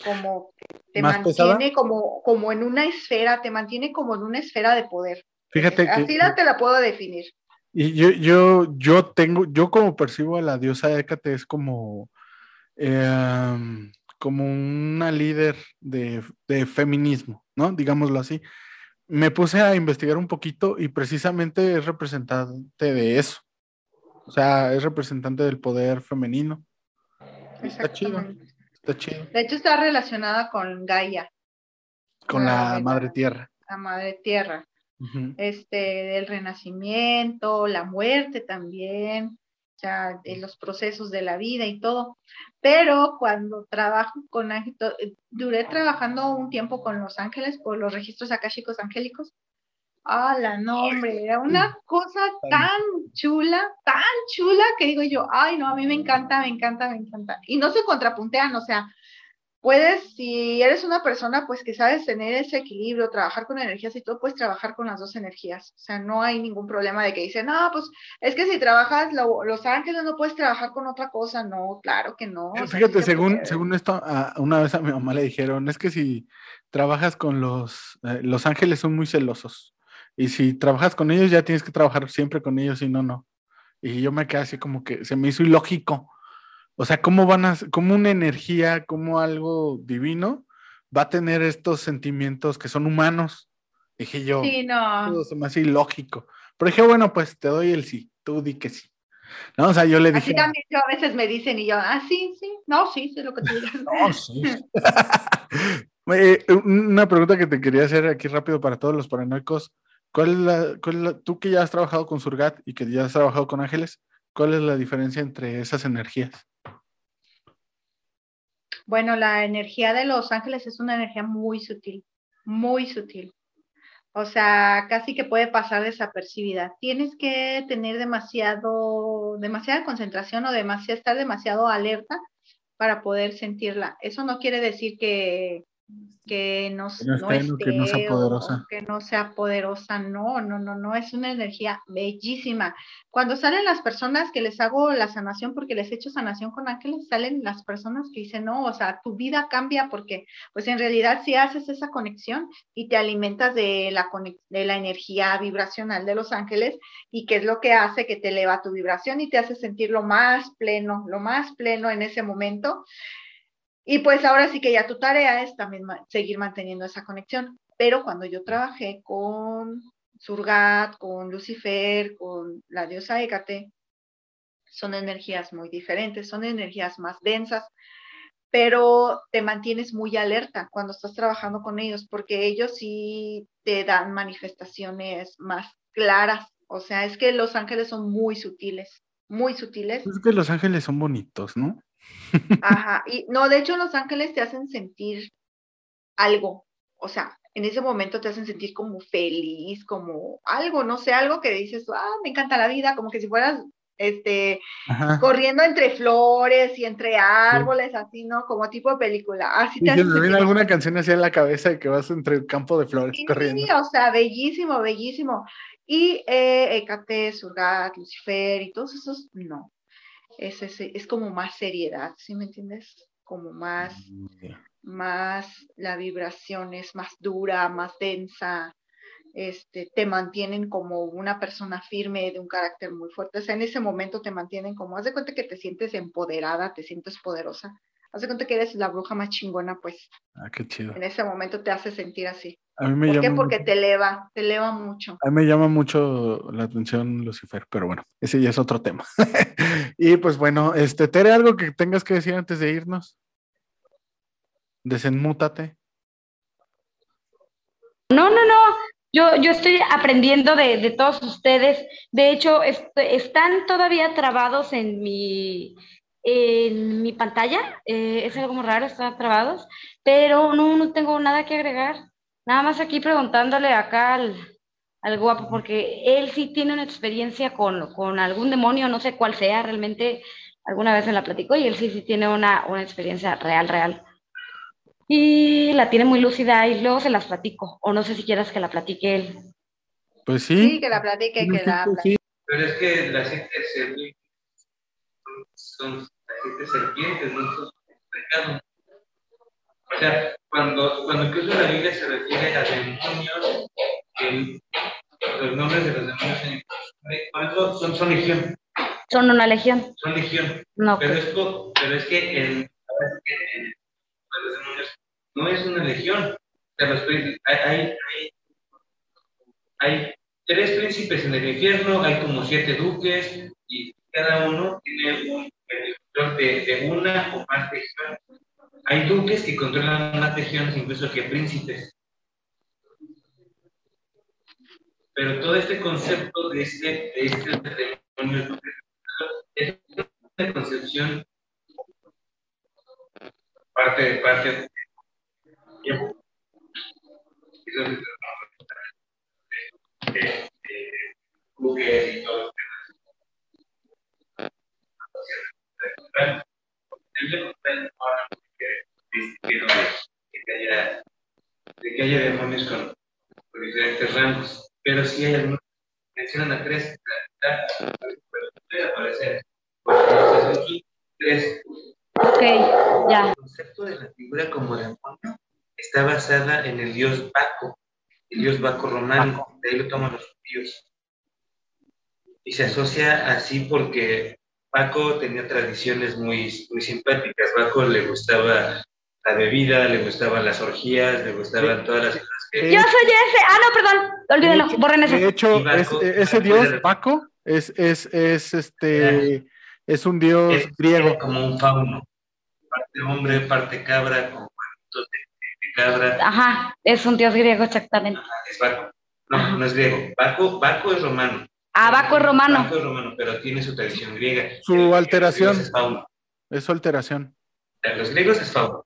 como te mantiene como, como en una esfera, te mantiene como en una esfera de poder. Fíjate Así la te la puedo definir. Y yo, yo, yo tengo, yo como percibo a la diosa Hécate es como, em, como una líder de, feminismo, ¿no? Digámoslo así. Me puse a investigar un poquito y precisamente es representante de eso. O sea, es representante del poder femenino. Está chido. Está chido. De hecho, está relacionada con Gaia. Con la madre tierra. La madre tierra este, del renacimiento, la muerte también, o sea, los procesos de la vida y todo. Pero cuando trabajo con ángeles, eh, duré trabajando un tiempo con los ángeles por los registros akáshicos angélicos. Ah, la nombre, era una cosa tan chula, tan chula que digo yo, ay, no, a mí me encanta, me encanta, me encanta. Y no se contrapuntean, o sea, puedes, si eres una persona pues que sabes tener ese equilibrio, trabajar con energías y todo, puedes trabajar con las dos energías. O sea, no hay ningún problema de que dicen, no, pues es que si trabajas Los Ángeles no puedes trabajar con otra cosa. No, claro que no. Fíjate, según, según esto, una vez a mi mamá le dijeron, es que si trabajas con los, eh, Los Ángeles son muy celosos. Y si trabajas con ellos, ya tienes que trabajar siempre con ellos, y no, no. Y yo me quedé así como que se me hizo ilógico o sea, ¿cómo van a, cómo una energía, como algo divino va a tener estos sentimientos que son humanos? Dije yo, sí, no. todo se me hace ilógico. Pero dije, bueno, pues te doy el sí, tú di que sí. No, o sea, yo le dije. Así también yo a veces me dicen y yo, ah, sí, sí, no, sí, sé lo que tú digas. no, sí. Eh, una pregunta que te quería hacer aquí rápido para todos los paranoicos. ¿Cuál es la, cuál es la, tú que ya has trabajado con Surgat y que ya has trabajado con Ángeles, cuál es la diferencia entre esas energías? Bueno, la energía de los ángeles es una energía muy sutil, muy sutil. O sea, casi que puede pasar desapercibida. Tienes que tener demasiado, demasiada concentración o demasiado, estar demasiado alerta para poder sentirla. Eso no quiere decir que, que no, que no sea poderosa. que no sea poderosa, no, no, no, no, es una energía bellísima. Cuando salen las personas que les hago la sanación, porque les he hecho sanación con ángeles, salen las personas que dicen, no, o sea, tu vida cambia porque, pues en realidad si haces esa conexión y te alimentas de la, de la energía vibracional de los ángeles y qué es lo que hace que te eleva tu vibración y te hace sentir lo más pleno, lo más pleno en ese momento. Y pues ahora sí que ya tu tarea es también seguir manteniendo esa conexión. Pero cuando yo trabajé con Surgat, con Lucifer, con la diosa Hécate, son energías muy diferentes, son energías más densas, pero te mantienes muy alerta cuando estás trabajando con ellos, porque ellos sí te dan manifestaciones más claras. O sea, es que los ángeles son muy sutiles, muy sutiles. Es que los ángeles son bonitos, ¿no? Ajá, y no, de hecho los ángeles te hacen sentir algo, o sea, en ese momento te hacen sentir como feliz, como algo, no sé, algo que dices, ah, me encanta la vida, como que si fueras este, corriendo entre flores y entre árboles, así, ¿no? Como tipo de película. Así te me viene alguna canción así en la cabeza de que vas entre el campo de flores corriendo. Sí, o sea, bellísimo, bellísimo. Y eh, Ecate, Surgat, Lucifer y todos esos, no es, es como más seriedad, ¿sí me entiendes? Como más, mm, más, la vibración es más dura, más densa, este, te mantienen como una persona firme, de un carácter muy fuerte. O sea, en ese momento te mantienen como, haz de cuenta que te sientes empoderada, te sientes poderosa. Haz de cuenta que eres la bruja más chingona, pues. Ah, qué chido. En ese momento te hace sentir así. A mí me ¿Por qué? Porque te eleva, te eleva mucho. A mí me llama mucho la atención Lucifer, pero bueno, ese ya es otro tema. y pues bueno, este, Tere, algo que tengas que decir antes de irnos. Desenmútate. No, no, no. Yo, yo estoy aprendiendo de, todos ustedes. De hecho, están todavía trabados en mi, en mi pantalla. Eh, es algo muy raro, están trabados. Pero no, no tengo nada que agregar. Nada más aquí preguntándole acá al, guapo, porque él sí tiene una experiencia con, con, algún demonio, no sé cuál sea, realmente alguna vez me la platicó y él sí, sí tiene una, una experiencia real, real. Y la tiene muy lúcida y luego se las platico, o no sé si quieras que la platique él. Pues sí. Sí, que la platique, que la Pero es que las gente son, son serpientes, no son pecados. O sea, cuando, cuando incluso la Biblia se refiere a demonios, los nombres de los demonios en, son, son legión. Son una legión. Son legión. No, pero, es, pero es que en, los demonios no es una legión. hay, hay, hay, tres príncipes en el infierno, hay como siete duques y cada uno tiene un control de, de, una o más regiones. Hay duques que controlan más regiones incluso que príncipes. Pero todo este concepto de este, de este demonio es una concepción parte de parte de y temas. De, que haya, de que haya demonios con, diferentes rangos, pero sí hay algunos que mencionan a tres, puede aparecer, aquí, tres. Ok, ya. El concepto de la figura como demonio está basada en el dios Baco, el dios Baco romano, de ahí lo toman los judíos. Y se asocia así porque Paco tenía tradiciones muy, muy simpáticas. Baco le gustaba la bebida, le gustaban las orgías, le gustaban todas las cosas que... Yo soy ese. Ah, no, perdón. Olvídenlo, borren eso. De hecho, ese dios, Paco, es, es, es este, es un dios griego. Como un fauno. Parte hombre, parte cabra, con cuernitos de, cabra. Ajá, es un dios griego, exactamente. es Baco. No, no es griego. Baco, Baco es romano. Abaco es romano. Abaco es romano, pero tiene su tradición griega. Su alteración. Es, fauno. es su alteración. Los griegos es fauno.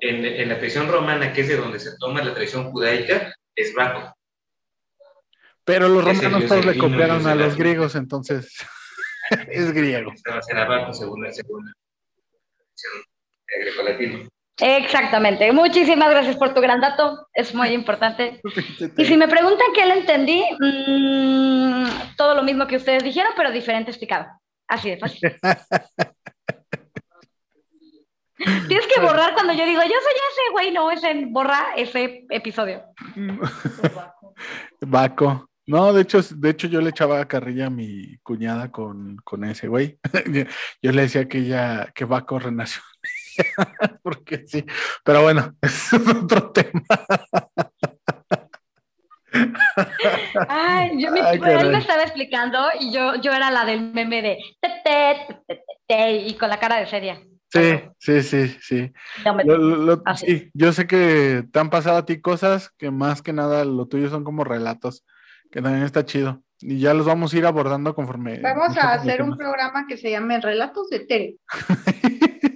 En, en, la tradición romana, que es de donde se toma la tradición judaica, es Baco. Pero los romanos todos le copiaron a los griegos, entonces es griego. Estaba a Baco según la segunda greco-latino. Exactamente. Muchísimas gracias por tu gran dato. Es muy importante. Y si me preguntan qué le entendí, mmm, todo lo mismo que ustedes dijeron, pero diferente explicado. Así de fácil. Tienes que borrar cuando yo digo, yo soy ese güey, no, ese borra ese episodio. Baco. No, de hecho, de hecho yo le echaba carrilla a mi cuñada con, con ese güey. yo le decía que ella, que Baco renació. Porque sí, pero bueno, es otro tema. Ay, yo me, Ay, él me estaba explicando y yo, yo era la del meme de te, te, te, y con la cara de seria. Sí, sí, sí, sí. Lo, lo, sí. Yo sé que te han pasado a ti cosas que más que nada lo tuyo son como relatos, que también está chido. Y ya los vamos a ir abordando conforme. Vamos a hacer un programa que se llame Relatos de Tere.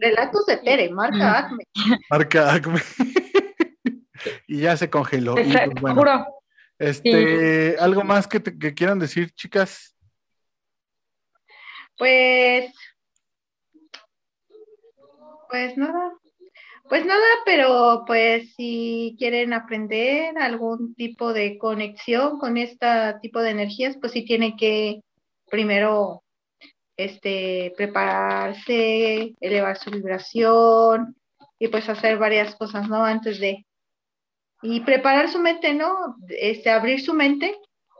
Relatos de Tere, marca Acme. Marca Acme. y ya se congeló. Y, pues, bueno, este, ¿Algo más que, te, que quieran decir, chicas? Pues, pues nada, pues nada, pero pues si quieren aprender algún tipo de conexión con este tipo de energías, pues sí tienen que primero este, prepararse, elevar su vibración y pues hacer varias cosas, ¿no? Antes de... Y preparar su mente, ¿no? Este, abrir su mente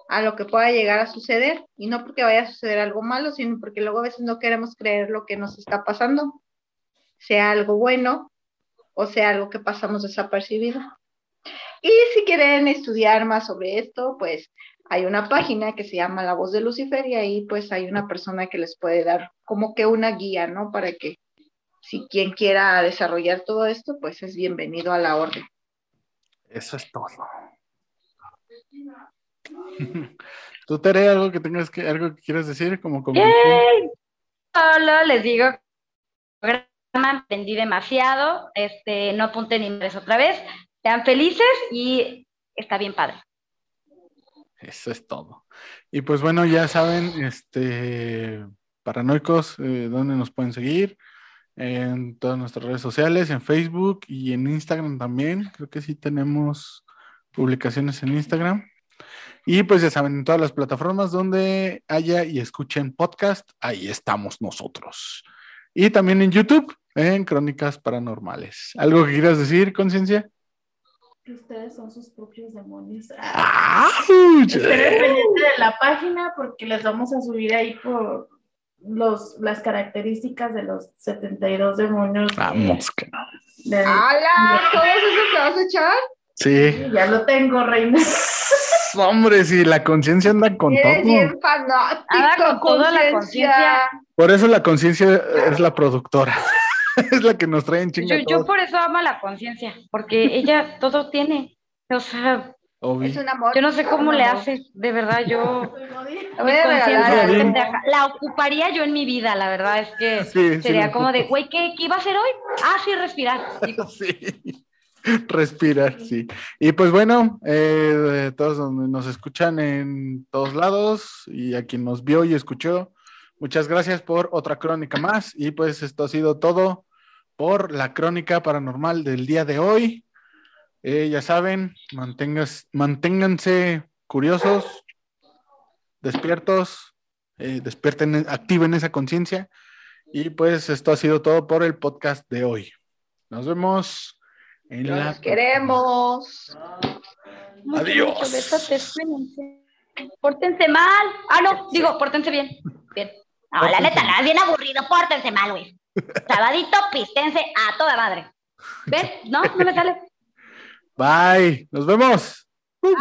a lo que pueda llegar a suceder y no porque vaya a suceder algo malo, sino porque luego a veces no queremos creer lo que nos está pasando, sea algo bueno o sea algo que pasamos desapercibido. Y si quieren estudiar más sobre esto, pues hay una página que se llama La Voz de Lucifer y ahí pues hay una persona que les puede dar como que una guía, ¿no? Para que si quien quiera desarrollar todo esto, pues es bienvenido a la orden. Eso es todo. ¿Tú, Tere, algo que tengas que, algo que quieras decir como Solo les digo, aprendí demasiado, este, no apunten ni otra vez, sean felices y está bien padre. Eso es todo. Y pues bueno, ya saben, este, paranoicos, eh, dónde nos pueden seguir. En todas nuestras redes sociales, en Facebook y en Instagram también. Creo que sí tenemos publicaciones en Instagram. Y pues ya saben, en todas las plataformas donde haya y escuchen podcast, ahí estamos nosotros. Y también en YouTube, en Crónicas Paranormales. ¿Algo que quieras decir, Conciencia? Ustedes son sus propios demonios. Ah, Estén pendientes de la página porque les vamos a subir ahí por los, las características de los 72 demonios. Vamos, que no. ¡Hala! ¿Todo eso te vas a echar? Sí. Ya lo tengo, reina. Hombre, si la conciencia anda con todo. Bien fanático, anda con toda la conciencia. Por eso la conciencia es la productora. es la que nos trae en chinga. Yo, yo por eso amo la conciencia, porque ella todo tiene. O sea, es un amor. Yo no sé cómo le hace, de verdad, yo. la ocuparía yo en mi vida, la verdad es que sería como de, güey, ¿qué, ¿qué, iba a hacer hoy? Ah, sí, respirar. Sí. Respirar, sí. Y pues bueno, eh, todos nos escuchan en todos lados y a quien nos vio y escuchó, muchas gracias por otra crónica más. Y pues esto ha sido todo por la crónica paranormal del día de hoy. Eh, ya saben, mantengas, manténganse curiosos, despiertos, eh, despierten, activen esa conciencia. Y pues esto ha sido todo por el podcast de hoy. Nos vemos en la. queremos. Adiós. Pórtense mal. Ah, no, digo, pórtense bien. Bien. No, la neta, nada, bien aburrido. Pórtense mal, güey. Sabadito, pistense a toda madre. ¿Ves? No, no me sale. Bye. Nos vemos. Bye.